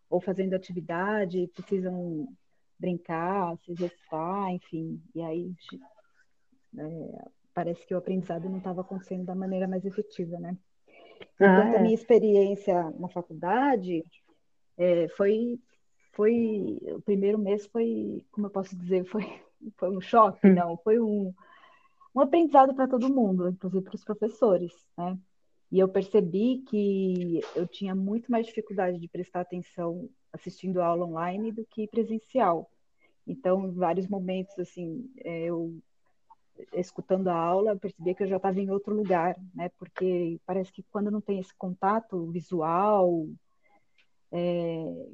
ou fazendo atividade, precisam brincar, se exercitar, enfim. E aí é, parece que o aprendizado não estava acontecendo da maneira mais efetiva, né? Ah, Enquanto é. a minha experiência na faculdade é, foi foi o primeiro mês foi como eu posso dizer foi foi um choque hum. não foi um um aprendizado para todo mundo inclusive para os professores né e eu percebi que eu tinha muito mais dificuldade de prestar atenção assistindo a aula online do que presencial. Então, em vários momentos, assim, é, eu escutando a aula, eu percebia que eu já estava em outro lugar, né? Porque parece que quando não tem esse contato visual, é,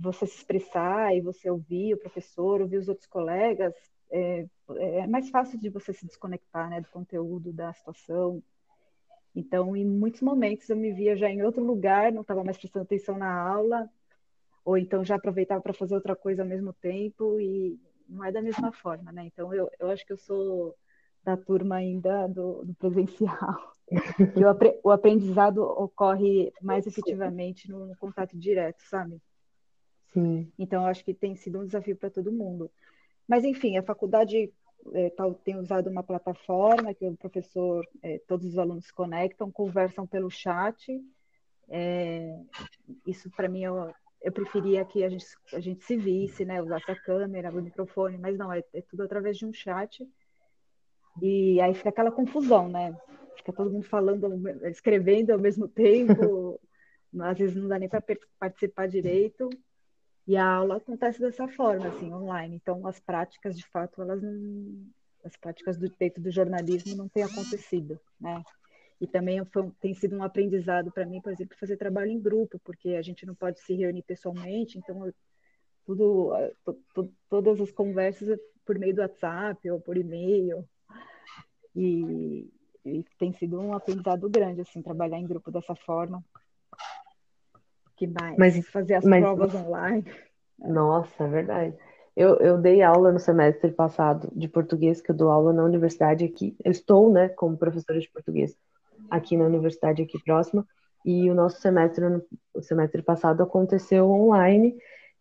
você se expressar e você ouvir o professor, ouvir os outros colegas, é, é mais fácil de você se desconectar, né? Do conteúdo, da situação. Então, em muitos momentos eu me via já em outro lugar, não estava mais prestando atenção na aula, ou então já aproveitava para fazer outra coisa ao mesmo tempo e não é da mesma forma, né? Então, eu, eu acho que eu sou da turma ainda do, do presencial. que o, o, aprendizado ocorre mais efetivamente no, no contato direto, sabe? Sim. Então, acho que tem sido um desafio para todo mundo. Mas, enfim, a faculdade é, tem usado uma plataforma que o professor, é, todos os alunos conectam, conversam pelo chat. É, isso para mim eu, eu preferia que a gente, a gente se visse, né, usasse a câmera, o microfone, mas não, é, é tudo através de um chat. E aí fica aquela confusão, né? Fica todo mundo falando, escrevendo ao mesmo tempo, às vezes não dá nem para participar direito. E a aula acontece dessa forma, assim, online. Então, as práticas, de fato, elas não. As práticas do dentro do jornalismo não têm acontecido, né? E também foi, tem sido um aprendizado para mim, por exemplo, fazer trabalho em grupo, porque a gente não pode se reunir pessoalmente, então eu, tudo, to, todas as conversas é por meio do WhatsApp ou por e-mail. E, e tem sido um aprendizado grande, assim, trabalhar em grupo dessa forma que mais? Mas, fazer as mas, provas online. Nossa, é verdade. Eu, eu dei aula no semestre passado de português, que eu dou aula na universidade aqui. Eu estou, né, como professora de português aqui na universidade aqui próxima. E o nosso semestre, o semestre passado aconteceu online.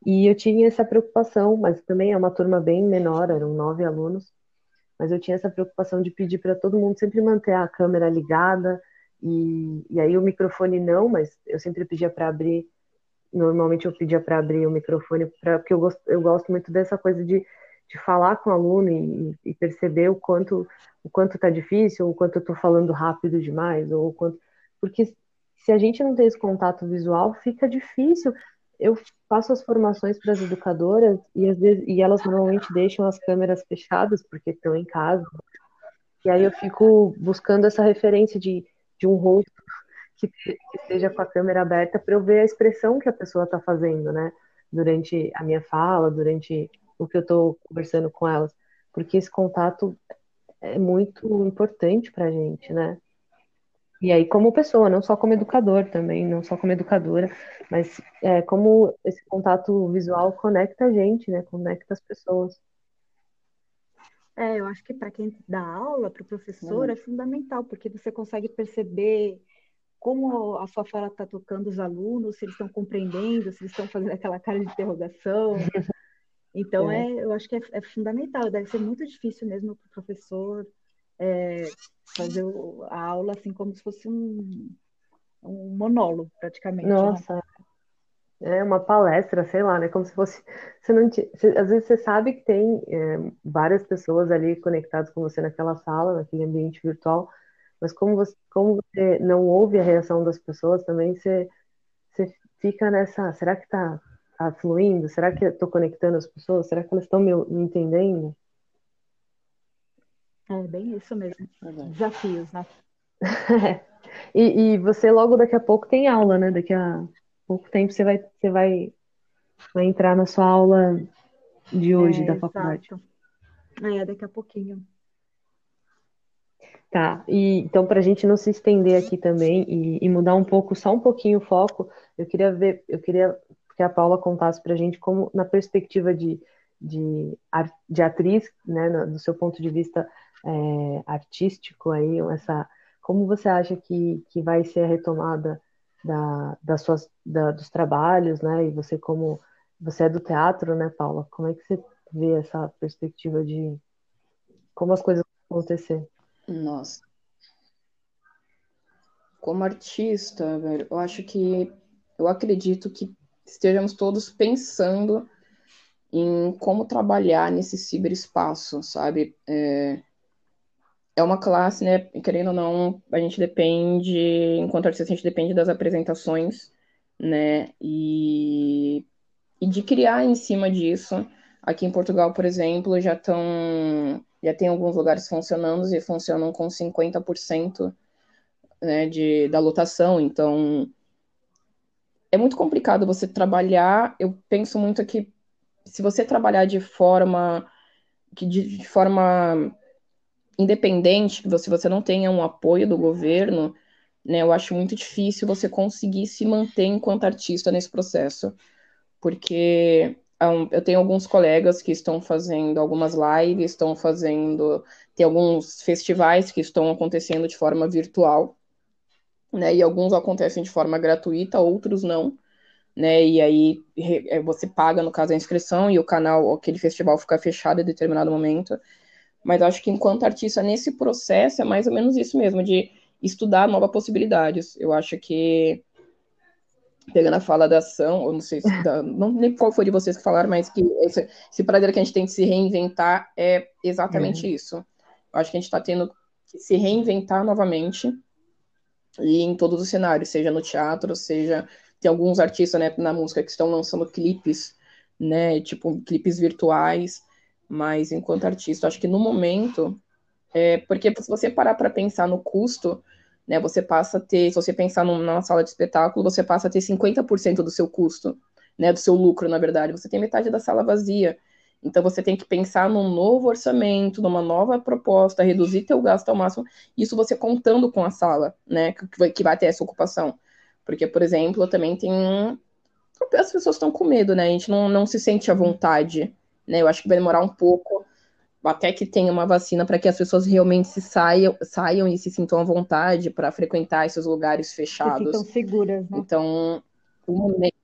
E eu tinha essa preocupação, mas também é uma turma bem menor, eram nove alunos. mas eu tinha essa preocupação de pedir para todo mundo sempre manter a câmera ligada, e, e aí o microfone não, mas eu sempre pedia para abrir, normalmente eu pedia para abrir o microfone, pra, porque eu gosto, eu gosto muito dessa coisa de, de falar com o aluno e, e perceber o quanto o quanto está difícil, ou o quanto eu estou falando rápido demais, ou o quanto. Porque se a gente não tem esse contato visual, fica difícil. Eu faço as formações para as educadoras e, às vezes, e elas normalmente deixam as câmeras fechadas porque estão em casa. E aí eu fico buscando essa referência de, de um rosto que, que esteja com a câmera aberta para eu ver a expressão que a pessoa está fazendo, né? Durante a minha fala, durante o que eu estou conversando com elas. Porque esse contato é muito importante para a gente, né? E aí, como pessoa, não só como educador também, não só como educadora, mas é, como esse contato visual conecta a gente, né? Conecta as pessoas. É, eu acho que para quem dá aula, para o professor, uhum. é fundamental, porque você consegue perceber como a sua fala está tocando os alunos, se eles estão compreendendo, se eles estão fazendo aquela cara de interrogação. Então, é. é eu acho que é, é, fundamental, deve ser muito difícil mesmo para o professor é, fazer a aula assim como se fosse um, um monólogo, praticamente. Né? Nossa, né? É uma palestra, sei lá, né? Como se fosse. Você não te, você, às vezes você sabe que tem é, várias pessoas ali conectadas com você naquela sala, naquele ambiente virtual, mas como você, como você não ouve a reação das pessoas também, você, você fica nessa. Será que tá Tá fluindo? Será que eu estou conectando as pessoas? Será que elas estão me, me, entendendo? É bem isso mesmo. Desafios, né? e, e, você logo daqui a pouco tem aula, né? Daqui a pouco tempo você vai, você vai, vai entrar na sua aula de hoje é, da faculdade. Exato. É, daqui a pouquinho. Tá, e então para a gente não se estender aqui também e, e, mudar um pouco, só um pouquinho o foco, eu queria ver, eu queria que a Paula contasse para a gente como, na perspectiva de, de, de atriz, né, do seu ponto de vista é, artístico, aí, essa, como você acha que, que vai ser a retomada da, das suas, da, dos trabalhos, né, e você como, você é do teatro, né, Paula, como é que você vê essa perspectiva de como as coisas vão acontecer? Nossa. Como artista, velho, eu acho que eu acredito que estejamos todos pensando em como trabalhar nesse ciberespaço, sabe? É, é uma classe, né? Querendo ou não, a gente depende, enquanto artista, a gente depende das apresentações, né? E, e de criar em cima disso. Aqui em Portugal, por exemplo, já estão. Já tem alguns lugares funcionando e funcionam com 50% né, de, da lotação. Então, é muito complicado você trabalhar. Eu penso muito que se você trabalhar de forma que de, de forma independente, se você não tenha um apoio do governo, né, eu acho muito difícil você conseguir se manter enquanto artista nesse processo, porque eu tenho alguns colegas que estão fazendo algumas lives, estão fazendo, tem alguns festivais que estão acontecendo de forma virtual, né? E alguns acontecem de forma gratuita, outros não, né? E aí é, você paga, no caso, a inscrição e o canal, aquele festival fica fechado em determinado momento. Mas acho que enquanto artista, nesse processo, é mais ou menos isso mesmo, de estudar novas possibilidades. Eu acho que, pegando a fala da ação, ou não sei se, da, não nem qual foi de vocês que falaram, mas que esse, esse prazer que a gente tem de se reinventar é exatamente uhum. isso. Eu acho que a gente está tendo que se reinventar novamente e em todos os cenários, seja no teatro, seja tem alguns artistas né, na música que estão lançando clipes, né, tipo clipes virtuais, mas enquanto artista, acho que no momento, é, porque se você parar para pensar no custo, né, você passa a ter, se você pensar numa sala de espetáculo, você passa a ter 50% do seu custo, né, do seu lucro, na verdade, você tem metade da sala vazia. Então você tem que pensar num novo orçamento, numa nova proposta, reduzir teu gasto ao máximo, isso você contando com a sala, né, que vai, que vai ter essa ocupação. Porque, por exemplo, também tem as pessoas estão com medo, né? A gente não, não se sente à vontade, né? Eu acho que vai demorar um pouco até que tenha uma vacina para que as pessoas realmente se saiam, saiam e se sintam à vontade para frequentar esses lugares fechados. Se sintam seguras, né? Então, o momento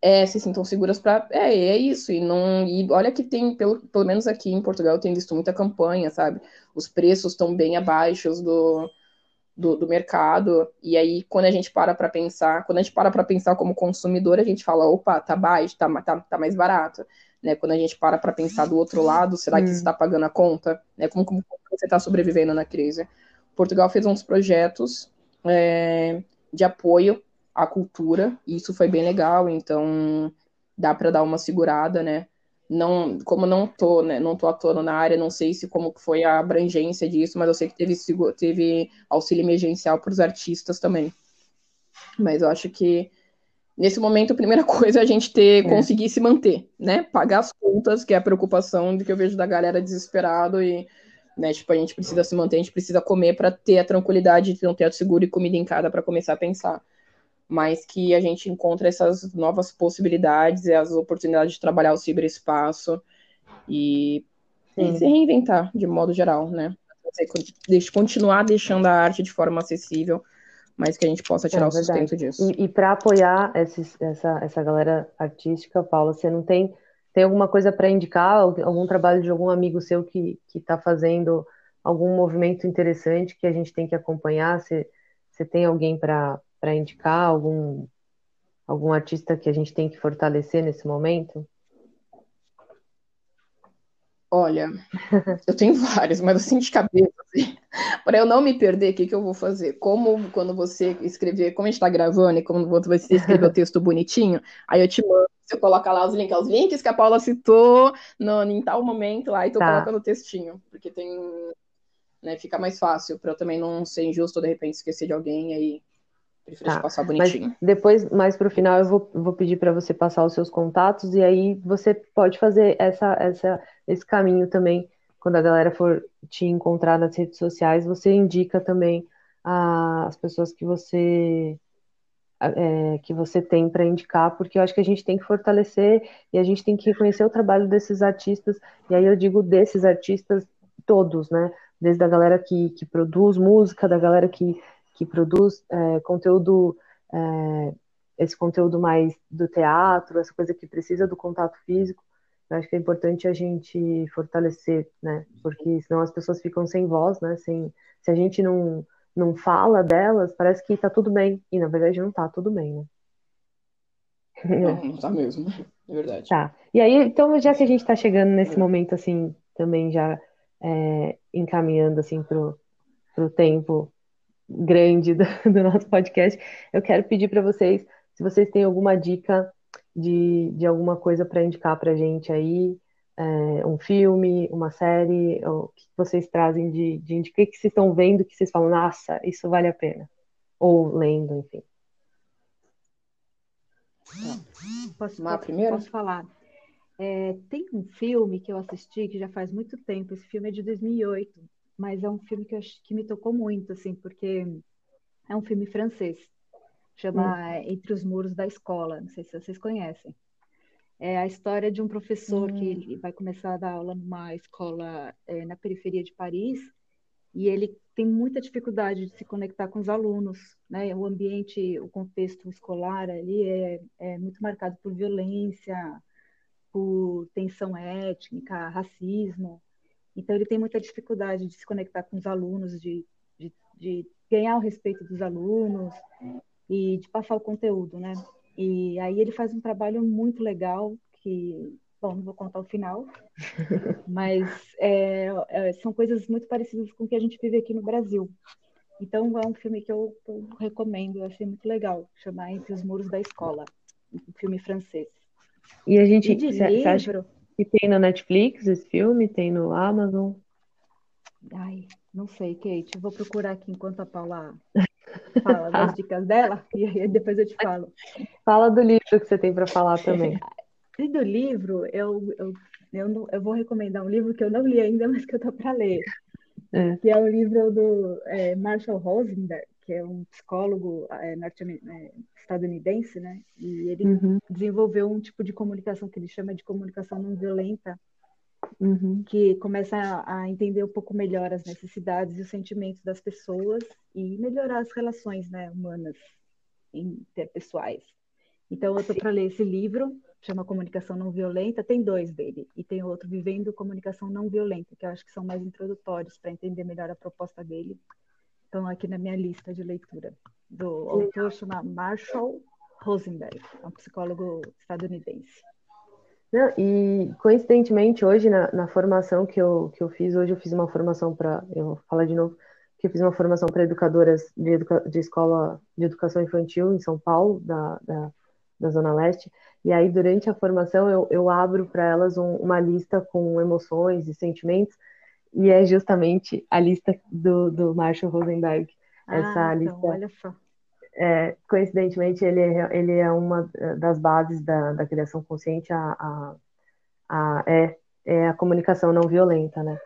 é, se sintam seguras para. É, é isso. E não. E olha que tem, pelo, pelo menos aqui em Portugal, eu tenho visto muita campanha, sabe? Os preços estão bem abaixo do, do, do, mercado. E aí, quando a gente para para pensar, quando a gente para para pensar como consumidor, a gente fala, opa, tá baixo, tá, tá, tá mais barato. Né? Quando a gente para para pensar do outro lado, será que você está pagando a conta? Né? Como, como você está sobrevivendo na crise? Portugal fez uns projetos é, de apoio à cultura, e isso foi bem legal, então dá para dar uma segurada, né? Não, como não tô, né, não tô atuando na área, não sei se como foi a abrangência disso, mas eu sei que teve, teve auxílio emergencial para os artistas também. Mas eu acho que nesse momento a primeira coisa é a gente ter é. conseguir se manter, né? Pagar as contas, que é a preocupação de que eu vejo da galera desesperado e né? Tipo, a gente precisa se manter, a gente precisa comer para ter a tranquilidade de ter um teto seguro e comida em casa para começar a pensar. Mas que a gente encontra essas novas possibilidades e as oportunidades de trabalhar o ciberespaço e, e se reinventar de modo geral, né? Continuar deixando a arte de forma acessível, mas que a gente possa tirar é, o sustento disso. E, e para apoiar esses, essa, essa galera artística, Paula, você não tem tem alguma coisa para indicar? Algum trabalho de algum amigo seu que está fazendo algum movimento interessante que a gente tem que acompanhar? Você, você tem alguém para indicar? Algum, algum artista que a gente tem que fortalecer nesse momento? Olha, eu tenho vários, mas assim de cabeça, assim, para eu não me perder, o que, que eu vou fazer? Como quando você escrever, como a gente está gravando e quando você escrever o texto bonitinho, aí eu te mando você coloca lá os links, os links que a Paula citou no, em tal momento lá, e tu tá. coloca no textinho, porque tem. Né, fica mais fácil, para eu também não ser injusto, de repente, esquecer de alguém aí. Prefiro tá. passar bonitinho. Mas depois, mais pro final, eu vou, vou pedir para você passar os seus contatos, e aí você pode fazer essa, essa, esse caminho também. Quando a galera for te encontrar nas redes sociais, você indica também as pessoas que você é, que você tem para indicar, porque eu acho que a gente tem que fortalecer e a gente tem que reconhecer o trabalho desses artistas, e aí eu digo desses artistas todos, né? Desde a galera que, que produz música, da galera que, que produz é, conteúdo, é, esse conteúdo mais do teatro, essa coisa que precisa do contato físico. Eu acho que é importante a gente fortalecer, né? Porque senão as pessoas ficam sem voz, né? Sem, se a gente não não fala delas, parece que tá tudo bem. E na verdade não tá tudo bem, né? Não, não tá mesmo, é verdade. Tá. E aí, então, já que a gente tá chegando nesse momento, assim, também já é, encaminhando, assim, pro, pro tempo grande do, do nosso podcast, eu quero pedir para vocês, se vocês têm alguma dica de, de alguma coisa para indicar pra gente aí, é, um filme, uma série, o que vocês trazem de, de, de que, que vocês estão vendo que vocês falam, nossa, isso vale a pena? Ou lendo, enfim. Posso, posso, primeiro? posso falar? É, tem um filme que eu assisti que já faz muito tempo, esse filme é de 2008, mas é um filme que, eu, que me tocou muito, assim, porque é um filme francês, chama hum. Entre os Muros da Escola, não sei se vocês conhecem. É a história de um professor que hum. vai começar a dar aula numa escola é, na periferia de Paris e ele tem muita dificuldade de se conectar com os alunos, né? O ambiente, o contexto escolar ali é, é muito marcado por violência, por tensão étnica, racismo. Então ele tem muita dificuldade de se conectar com os alunos, de, de, de ganhar o respeito dos alunos e de passar o conteúdo, né? E aí ele faz um trabalho muito legal que, bom, não vou contar o final, mas é, é, são coisas muito parecidas com o que a gente vive aqui no Brasil. Então é um filme que eu, eu recomendo, eu achei muito legal, chamar Entre os Muros da Escola, um filme francês. E a gente, você acha que tem na Netflix esse filme, tem no Amazon? Ai, não sei, Kate, vou procurar aqui enquanto a Paula fala das dicas dela e depois eu te falo. Fala do livro que você tem para falar também. E do livro, eu, eu, eu, não, eu, vou recomendar um livro que eu não li ainda, mas que eu tô para ler. É. Que é o livro do é, Marshall Rosenberg, que é um psicólogo é, é, estadunidense, né? E ele uhum. desenvolveu um tipo de comunicação que ele chama de comunicação não violenta, uhum. que começa a, a, entender um pouco melhor as necessidades e os sentimentos das pessoas e melhorar as relações né, humanas interpessoais. Então, eu estou para ler esse livro, chama Comunicação Não Violenta, tem dois dele, e tem outro, Vivendo Comunicação Não Violenta, que eu acho que são mais introdutórios para entender melhor a proposta dele. Estão aqui na minha lista de leitura. Do autor chama Marshall Rosenberg, é um psicólogo estadunidense. Não, e coincidentemente, hoje, na, na, formação que eu, que eu fiz, hoje eu fiz uma formação para, eu vou falar de novo, que eu fiz uma formação para educadoras de, educa, de escola de educação infantil em São Paulo, da, da, da Zona Leste, e aí durante a formação eu, eu abro para elas um, uma lista com emoções e sentimentos, e é justamente a lista do, do Marshall Rosenberg. Essa ah, lista. Então, olha só é, coincidentemente, ele é, ele é uma das bases da, da criação consciente, a, a, a, é, é a comunicação não violenta, né?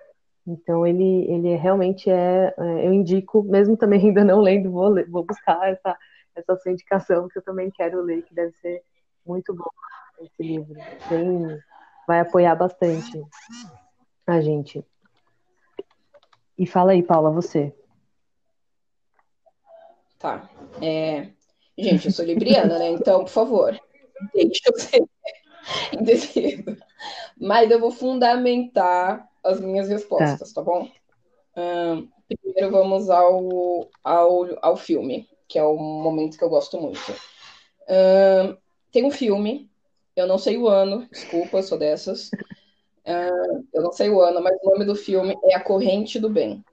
Então, ele, ele realmente é, é, eu indico, mesmo também ainda não lendo, vou, ler, vou buscar essa, essa sua indicação, que eu também quero ler, que deve ser muito bom esse livro. Bem, vai apoiar bastante a gente. E fala aí, Paula, você. Tá. É... Gente, eu sou libriana, né? Então, por favor, deixa eu ser indeciso. Mas eu vou fundamentar as minhas respostas, tá, tá bom? Um, primeiro vamos ao, ao, ao filme, que é o momento que eu gosto muito. Um, tem um filme, eu não sei o ano, desculpa, sou dessas. Um, eu não sei o ano, mas o nome do filme é A Corrente do Bem.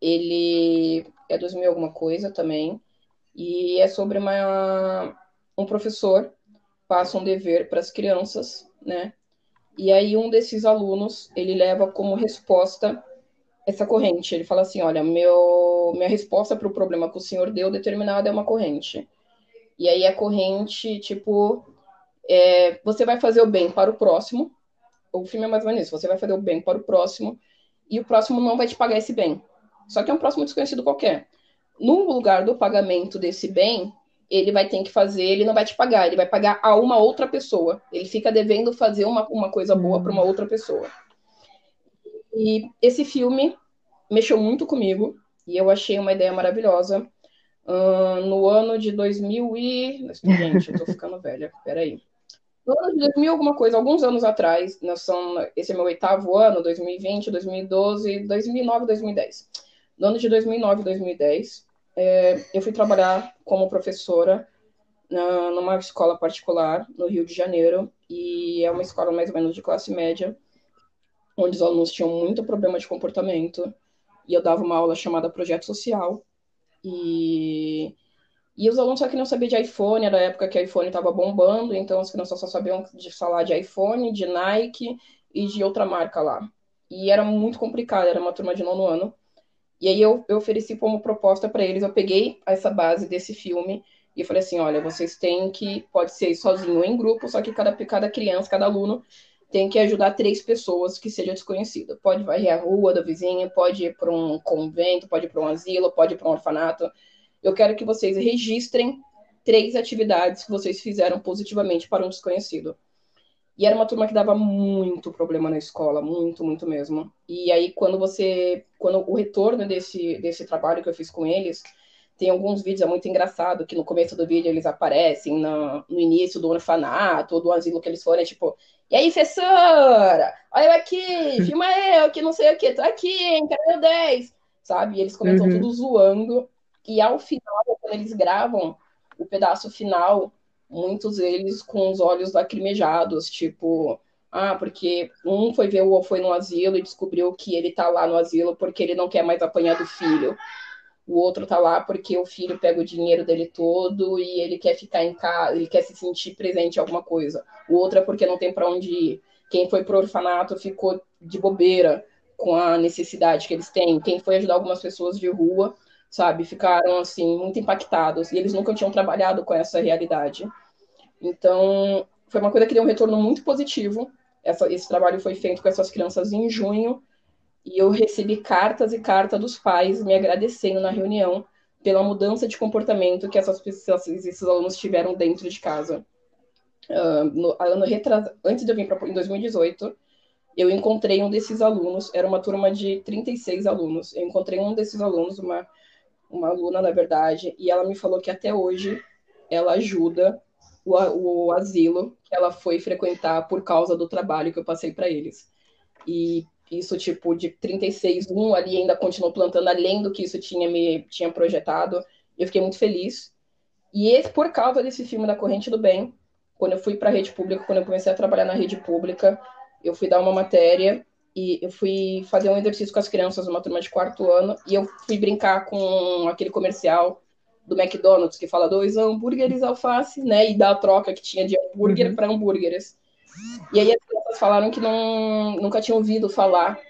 Ele é 2000 alguma coisa também, e é sobre uma, um professor passa um dever para as crianças, né? E aí um desses alunos, ele leva como resposta essa corrente. Ele fala assim, olha, meu, minha resposta para o problema que o senhor deu determinada é uma corrente. E aí a corrente, tipo, é, você vai fazer o bem para o próximo. O filme é mais ou menos isso. Você vai fazer o bem para o próximo e o próximo não vai te pagar esse bem. Só que é um próximo desconhecido qualquer. No lugar do pagamento desse bem, ele vai ter que fazer, ele não vai te pagar, ele vai pagar a uma outra pessoa. Ele fica devendo fazer uma, uma coisa boa para uma outra pessoa. E esse filme mexeu muito comigo e eu achei uma ideia maravilhosa. Uh, no ano de 2000 e... Gente, eu tô ficando velha, peraí. No ano de 2000 alguma coisa, alguns anos atrás, são, esse é meu oitavo ano, 2020, 2012, 2009, 2010 no ano de 2009 e 2010, é, eu fui trabalhar como professora na, numa escola particular no Rio de Janeiro, e é uma escola mais ou menos de classe média, onde os alunos tinham muito problema de comportamento, e eu dava uma aula chamada Projeto Social, e, e os alunos só queriam saber de iPhone, era a época que o iPhone estava bombando, então as crianças só sabiam de falar de iPhone, de Nike e de outra marca lá. E era muito complicado, era uma turma de nono ano, e aí eu, eu ofereci como proposta para eles, eu peguei essa base desse filme e falei assim, olha, vocês têm que, pode ser sozinho ou em grupo, só que cada, cada criança, cada aluno tem que ajudar três pessoas que seja desconhecida. Pode varrer a rua da vizinha, pode ir para um convento, pode ir para um asilo, pode ir para um orfanato. Eu quero que vocês registrem três atividades que vocês fizeram positivamente para um desconhecido. E era uma turma que dava muito problema na escola, muito, muito mesmo. E aí, quando você. Quando o retorno desse, desse trabalho que eu fiz com eles, tem alguns vídeos, é muito engraçado, que no começo do vídeo eles aparecem no, no início do orfanato ou do asilo que eles foram, é tipo, e aí, professora? Olha eu aqui, filma eu, que não sei o que, tô aqui, hein, cadê meu 10? Sabe? E eles começam uhum. tudo zoando. E ao final, quando eles gravam o pedaço final, muitos deles com os olhos lacrimejados, tipo, ah, porque um foi ver o foi no asilo e descobriu que ele tá lá no asilo porque ele não quer mais apanhar do filho. O outro tá lá porque o filho pega o dinheiro dele todo e ele quer ficar em casa, ele quer se sentir presente em alguma coisa. O outro é porque não tem para onde ir. Quem foi pro orfanato ficou de bobeira com a necessidade que eles têm. Quem foi ajudar algumas pessoas de rua sabe? Ficaram, assim, muito impactados. E eles nunca tinham trabalhado com essa realidade. Então, foi uma coisa que deu um retorno muito positivo. Essa, esse trabalho foi feito com essas crianças em junho. E eu recebi cartas e cartas dos pais me agradecendo na reunião pela mudança de comportamento que essas esses alunos tiveram dentro de casa. Uh, no, ano retras... Antes de eu vir para em 2018, eu encontrei um desses alunos, era uma turma de 36 alunos. Eu encontrei um desses alunos, uma uma aluna, na verdade, e ela me falou que até hoje ela ajuda o, o asilo que ela foi frequentar por causa do trabalho que eu passei para eles. E isso, tipo, de 36, um ali ainda continuou plantando além do que isso tinha me tinha projetado. Eu fiquei muito feliz. E esse, por causa desse filme da Corrente do Bem, quando eu fui para a rede pública, quando eu comecei a trabalhar na rede pública, eu fui dar uma matéria e eu fui fazer um exercício com as crianças numa turma de quarto ano e eu fui brincar com aquele comercial do McDonald's que fala dois hambúrgueres alface, né, e dá a troca que tinha de hambúrguer uhum. para hambúrgueres. E aí as crianças falaram que não, nunca tinham ouvido falar,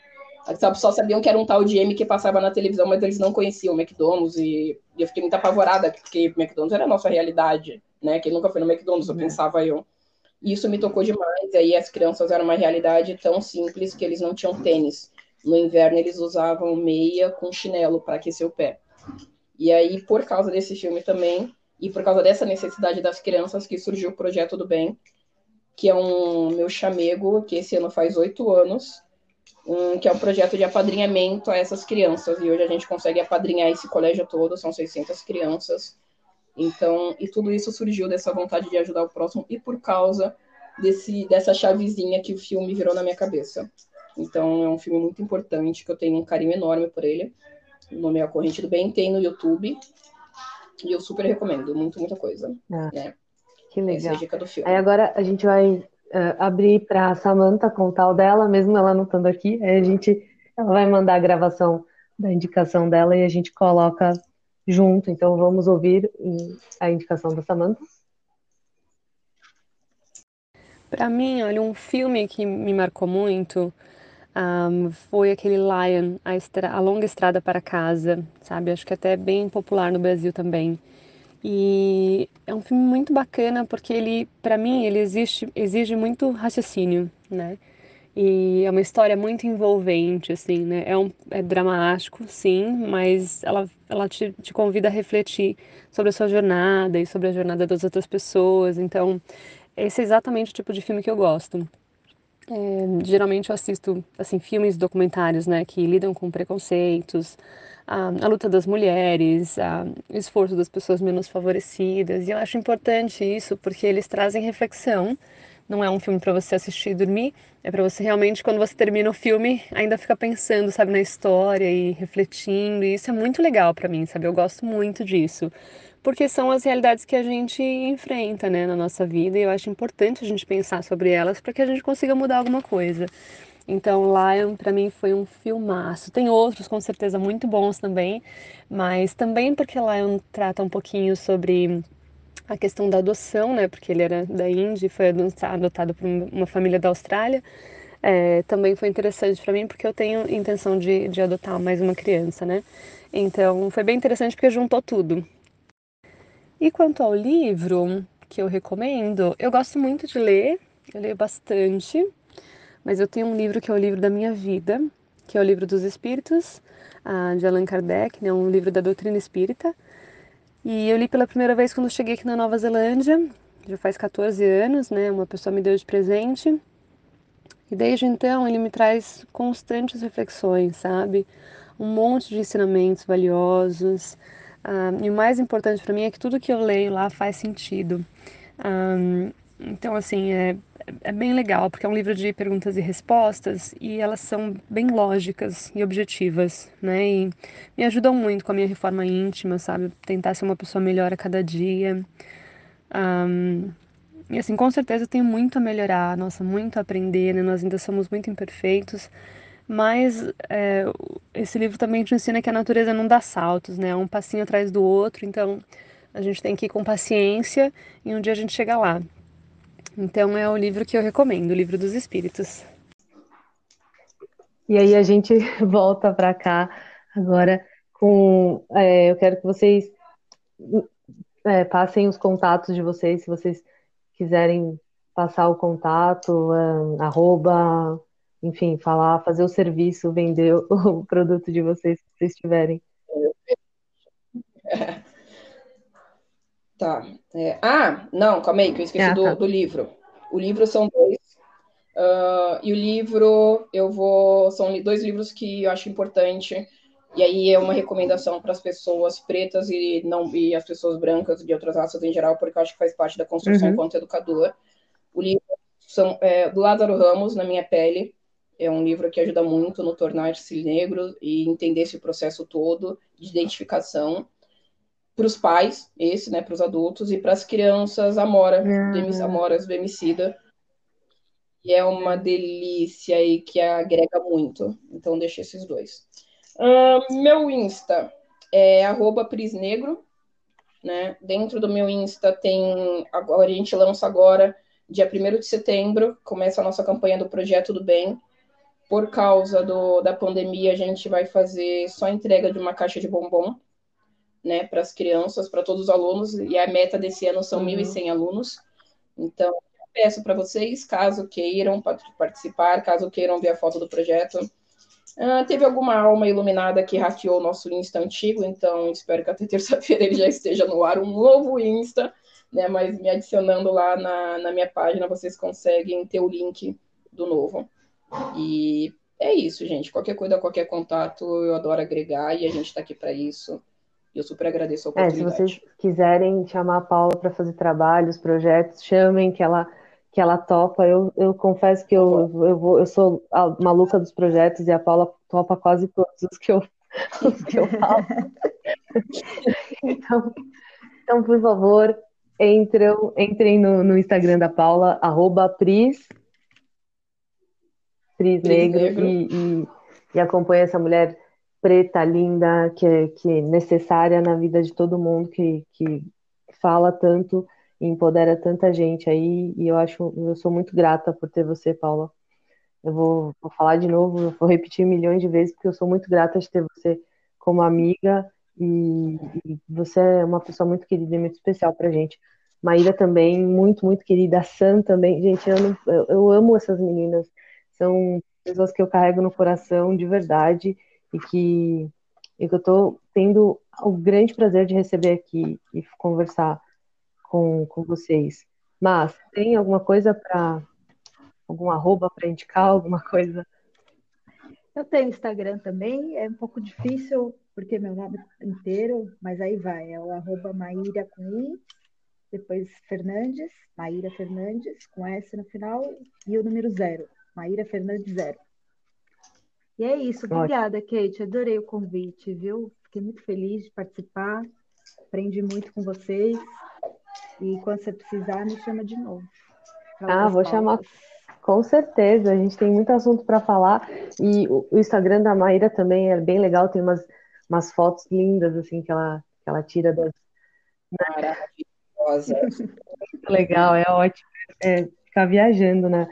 sabe, só sabiam que era um tal de M que passava na televisão, mas eles não conheciam o McDonald's e, e eu fiquei muito apavorada porque o McDonald's era a nossa realidade, né? Quem nunca foi no McDonald's, eu é. pensava eu. E isso me tocou demais. Aí as crianças eram uma realidade tão simples que eles não tinham tênis. No inverno eles usavam meia com chinelo para aquecer o pé. E aí, por causa desse filme também, e por causa dessa necessidade das crianças, que surgiu o Projeto do Bem, que é um meu chamego, que esse ano faz oito anos, um, que é um projeto de apadrinhamento a essas crianças. E hoje a gente consegue apadrinhar esse colégio todo, são 600 crianças. Então, e tudo isso surgiu dessa vontade de ajudar o próximo e por causa desse, dessa chavezinha que o filme virou na minha cabeça. Então, é um filme muito importante, que eu tenho um carinho enorme por ele. O nome é A Corrente do Bem, tem no YouTube. E eu super recomendo, muito, muita coisa. Ah, é. Que legal. Essa é a dica do filme. Aí agora a gente vai uh, abrir para a Samantha contar o dela, mesmo ela não estando aqui. Aí a gente ela vai mandar a gravação da indicação dela e a gente coloca junto. Então vamos ouvir a indicação da Samantha. Para mim, olha, um filme que me marcou muito um, foi aquele Lion, a, a, Longa Estrada para Casa, sabe? Acho que até é bem popular no Brasil também. E é um filme muito bacana porque ele, para mim, ele exige muito raciocínio, né? E é uma história muito envolvente, assim, né? É, um, é dramático, sim, mas ela, ela te, te convida a refletir sobre a sua jornada e sobre a jornada das outras pessoas. Então, esse é exatamente o tipo de filme que eu gosto. É, geralmente eu assisto assim filmes documentários né que lidam com preconceitos a, a luta das mulheres a, o esforço das pessoas menos favorecidas e eu acho importante isso porque eles trazem reflexão não é um filme para você assistir e dormir, é para você realmente, quando você termina o filme, ainda ficar pensando, sabe, na história e refletindo. E isso é muito legal para mim, sabe? Eu gosto muito disso. Porque são as realidades que a gente enfrenta, né, na nossa vida, e eu acho importante a gente pensar sobre elas para que a gente consiga mudar alguma coisa. Então, Lion para mim foi um filmaço. Tem outros com certeza muito bons também, mas também porque Lion trata um pouquinho sobre a questão da adoção, né? Porque ele era da Índia e foi adotado por uma família da Austrália. É, também foi interessante para mim porque eu tenho intenção de, de adotar mais uma criança, né? Então foi bem interessante porque juntou tudo. E quanto ao livro que eu recomendo, eu gosto muito de ler, eu leio bastante, mas eu tenho um livro que é o livro da minha vida, que é o livro dos Espíritos, de Allan Kardec, né? um livro da doutrina espírita. E eu li pela primeira vez quando cheguei aqui na Nova Zelândia, já faz 14 anos, né? Uma pessoa me deu de presente. E desde então ele me traz constantes reflexões, sabe? Um monte de ensinamentos valiosos. Um, e o mais importante para mim é que tudo que eu leio lá faz sentido. Um, então, assim, é, é bem legal, porque é um livro de perguntas e respostas e elas são bem lógicas e objetivas, né? E me ajudam muito com a minha reforma íntima, sabe? Tentar ser uma pessoa melhor a cada dia. Um, e assim, com certeza tem muito a melhorar, nossa, muito a aprender, né? Nós ainda somos muito imperfeitos, mas é, esse livro também te ensina que a natureza não dá saltos, né? É um passinho atrás do outro, então a gente tem que ir com paciência e um dia a gente chega lá. Então é o livro que eu recomendo, o Livro dos Espíritos. E aí a gente volta para cá agora com. É, eu quero que vocês é, passem os contatos de vocês, se vocês quiserem passar o contato, é, arroba, enfim, falar, fazer o serviço, vender o produto de vocês, se vocês tiverem. Tá. É, ah, não, calma aí, que eu esqueci ah, do, tá. do, livro. O livro são dois. Uh, e o livro, eu vou. São dois livros que eu acho importante E aí é uma recomendação para as pessoas pretas e não e as pessoas brancas de outras raças em geral, porque eu acho que faz parte da construção uhum. enquanto educador. O livro são, é, do Lázaro Ramos, Na Minha Pele, é um livro que ajuda muito no tornar-se negro e entender esse processo todo de identificação para os pais, esse, né, para os adultos, e para as crianças, Amora, uhum. Amoras do Emicida, que é uma delícia e que agrega muito. Então, deixa esses dois. Uh, meu Insta é prisnegro, né? Dentro do meu Insta tem, agora a gente lança agora, dia 1 de setembro, começa a nossa campanha do Projeto do Bem, por causa do, da pandemia, a gente vai fazer só entrega de uma caixa de bombom, né, para as crianças, para todos os alunos, e a meta desse ano são uhum. 1.100 alunos. Então, peço para vocês, caso queiram participar, caso queiram ver a foto do projeto. Uh, teve alguma alma iluminada que hackeou o nosso Insta antigo, então espero que até terça-feira ele já esteja no ar, um novo Insta, né? Mas me adicionando lá na, na minha página, vocês conseguem ter o link do novo. E é isso, gente. Qualquer coisa, qualquer contato, eu adoro agregar e a gente está aqui para isso. Eu super agradeço a oportunidade. É, se vocês quiserem chamar a Paula para fazer trabalhos, projetos, chamem que ela que ela topa. Eu, eu confesso que eu, eu, vou, eu sou a maluca dos projetos e a Paula topa quase todos os que eu, os que eu faço. então, então, por favor, entrem, entrem no, no Instagram da Paula, arroba Pris Pris Negro, Negro. E, e, e acompanha essa mulher preta, linda, que é, que é necessária na vida de todo mundo, que, que fala tanto e empodera tanta gente aí, e eu acho, eu sou muito grata por ter você, Paula. Eu vou, vou falar de novo, vou repetir milhões de vezes, porque eu sou muito grata de ter você como amiga, e, e você é uma pessoa muito querida e muito especial pra gente. Maíra também, muito, muito querida. A Sam também. Gente, eu, eu, eu amo essas meninas. São pessoas que eu carrego no coração de verdade e que, e que eu estou tendo o grande prazer de receber aqui e conversar com, com vocês. Mas tem alguma coisa para algum arroba para indicar, alguma coisa? Eu tenho Instagram também, é um pouco difícil porque meu nome inteiro, mas aí vai, é o arroba Maíra com I, depois Fernandes, Maíra Fernandes, com S no final, e o número zero. Maíra Fernandes Zero. E é isso. Obrigada, Kate. Adorei o convite, viu? Fiquei muito feliz de participar. Aprendi muito com vocês. E quando você precisar, me chama de novo. Ah, vou chamar com certeza. A gente tem muito assunto para falar. E o Instagram da Maíra também é bem legal. Tem umas, umas fotos lindas, assim, que ela, que ela tira das. Maravilhosa. muito legal, é ótimo. É, ficar viajando, né?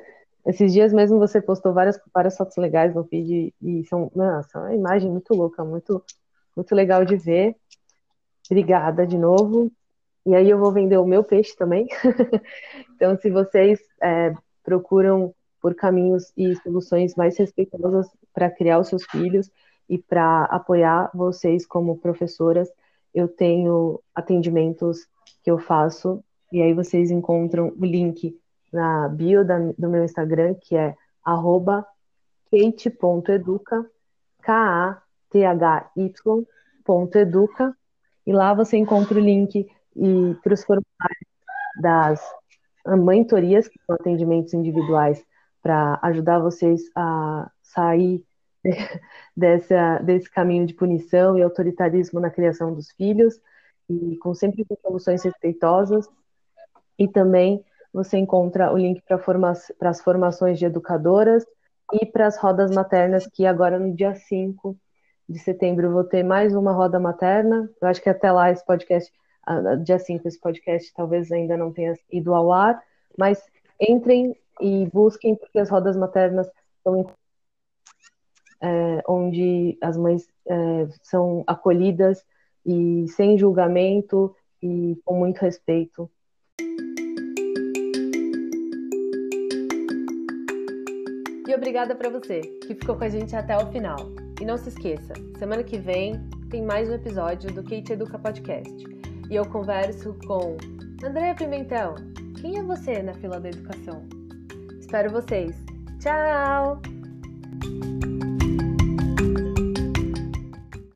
Esses dias mesmo você postou várias, várias fotos legais no feed e são, nossa, uma imagem muito louca, muito, muito legal de ver. Obrigada de novo. E aí eu vou vender o meu peixe também. então, se vocês é, procuram por caminhos e soluções mais respeitosas para criar os seus filhos e para apoiar vocês como professoras, eu tenho atendimentos que eu faço e aí vocês encontram o link na bio da, do meu Instagram, que é arroba kate.educa, K-A-T-H-Y.educa, e lá você encontra o link e para os formulários das mentorias, que são atendimentos individuais, para ajudar vocês a sair dessa, desse caminho de punição e autoritarismo na criação dos filhos, e com sempre com soluções respeitosas, e também você encontra o link para forma as formações de educadoras e para as rodas maternas, que agora no dia 5 de setembro vou ter mais uma roda materna. Eu acho que até lá esse podcast, dia 5, esse podcast talvez ainda não tenha ido ao ar, mas entrem e busquem, porque as rodas maternas são é, onde as mães é, são acolhidas e sem julgamento e com muito respeito. Obrigada para você que ficou com a gente até o final. E não se esqueça, semana que vem tem mais um episódio do Kate Educa Podcast. E eu converso com Andréa Pimentel. Quem é você na fila da educação? Espero vocês. Tchau!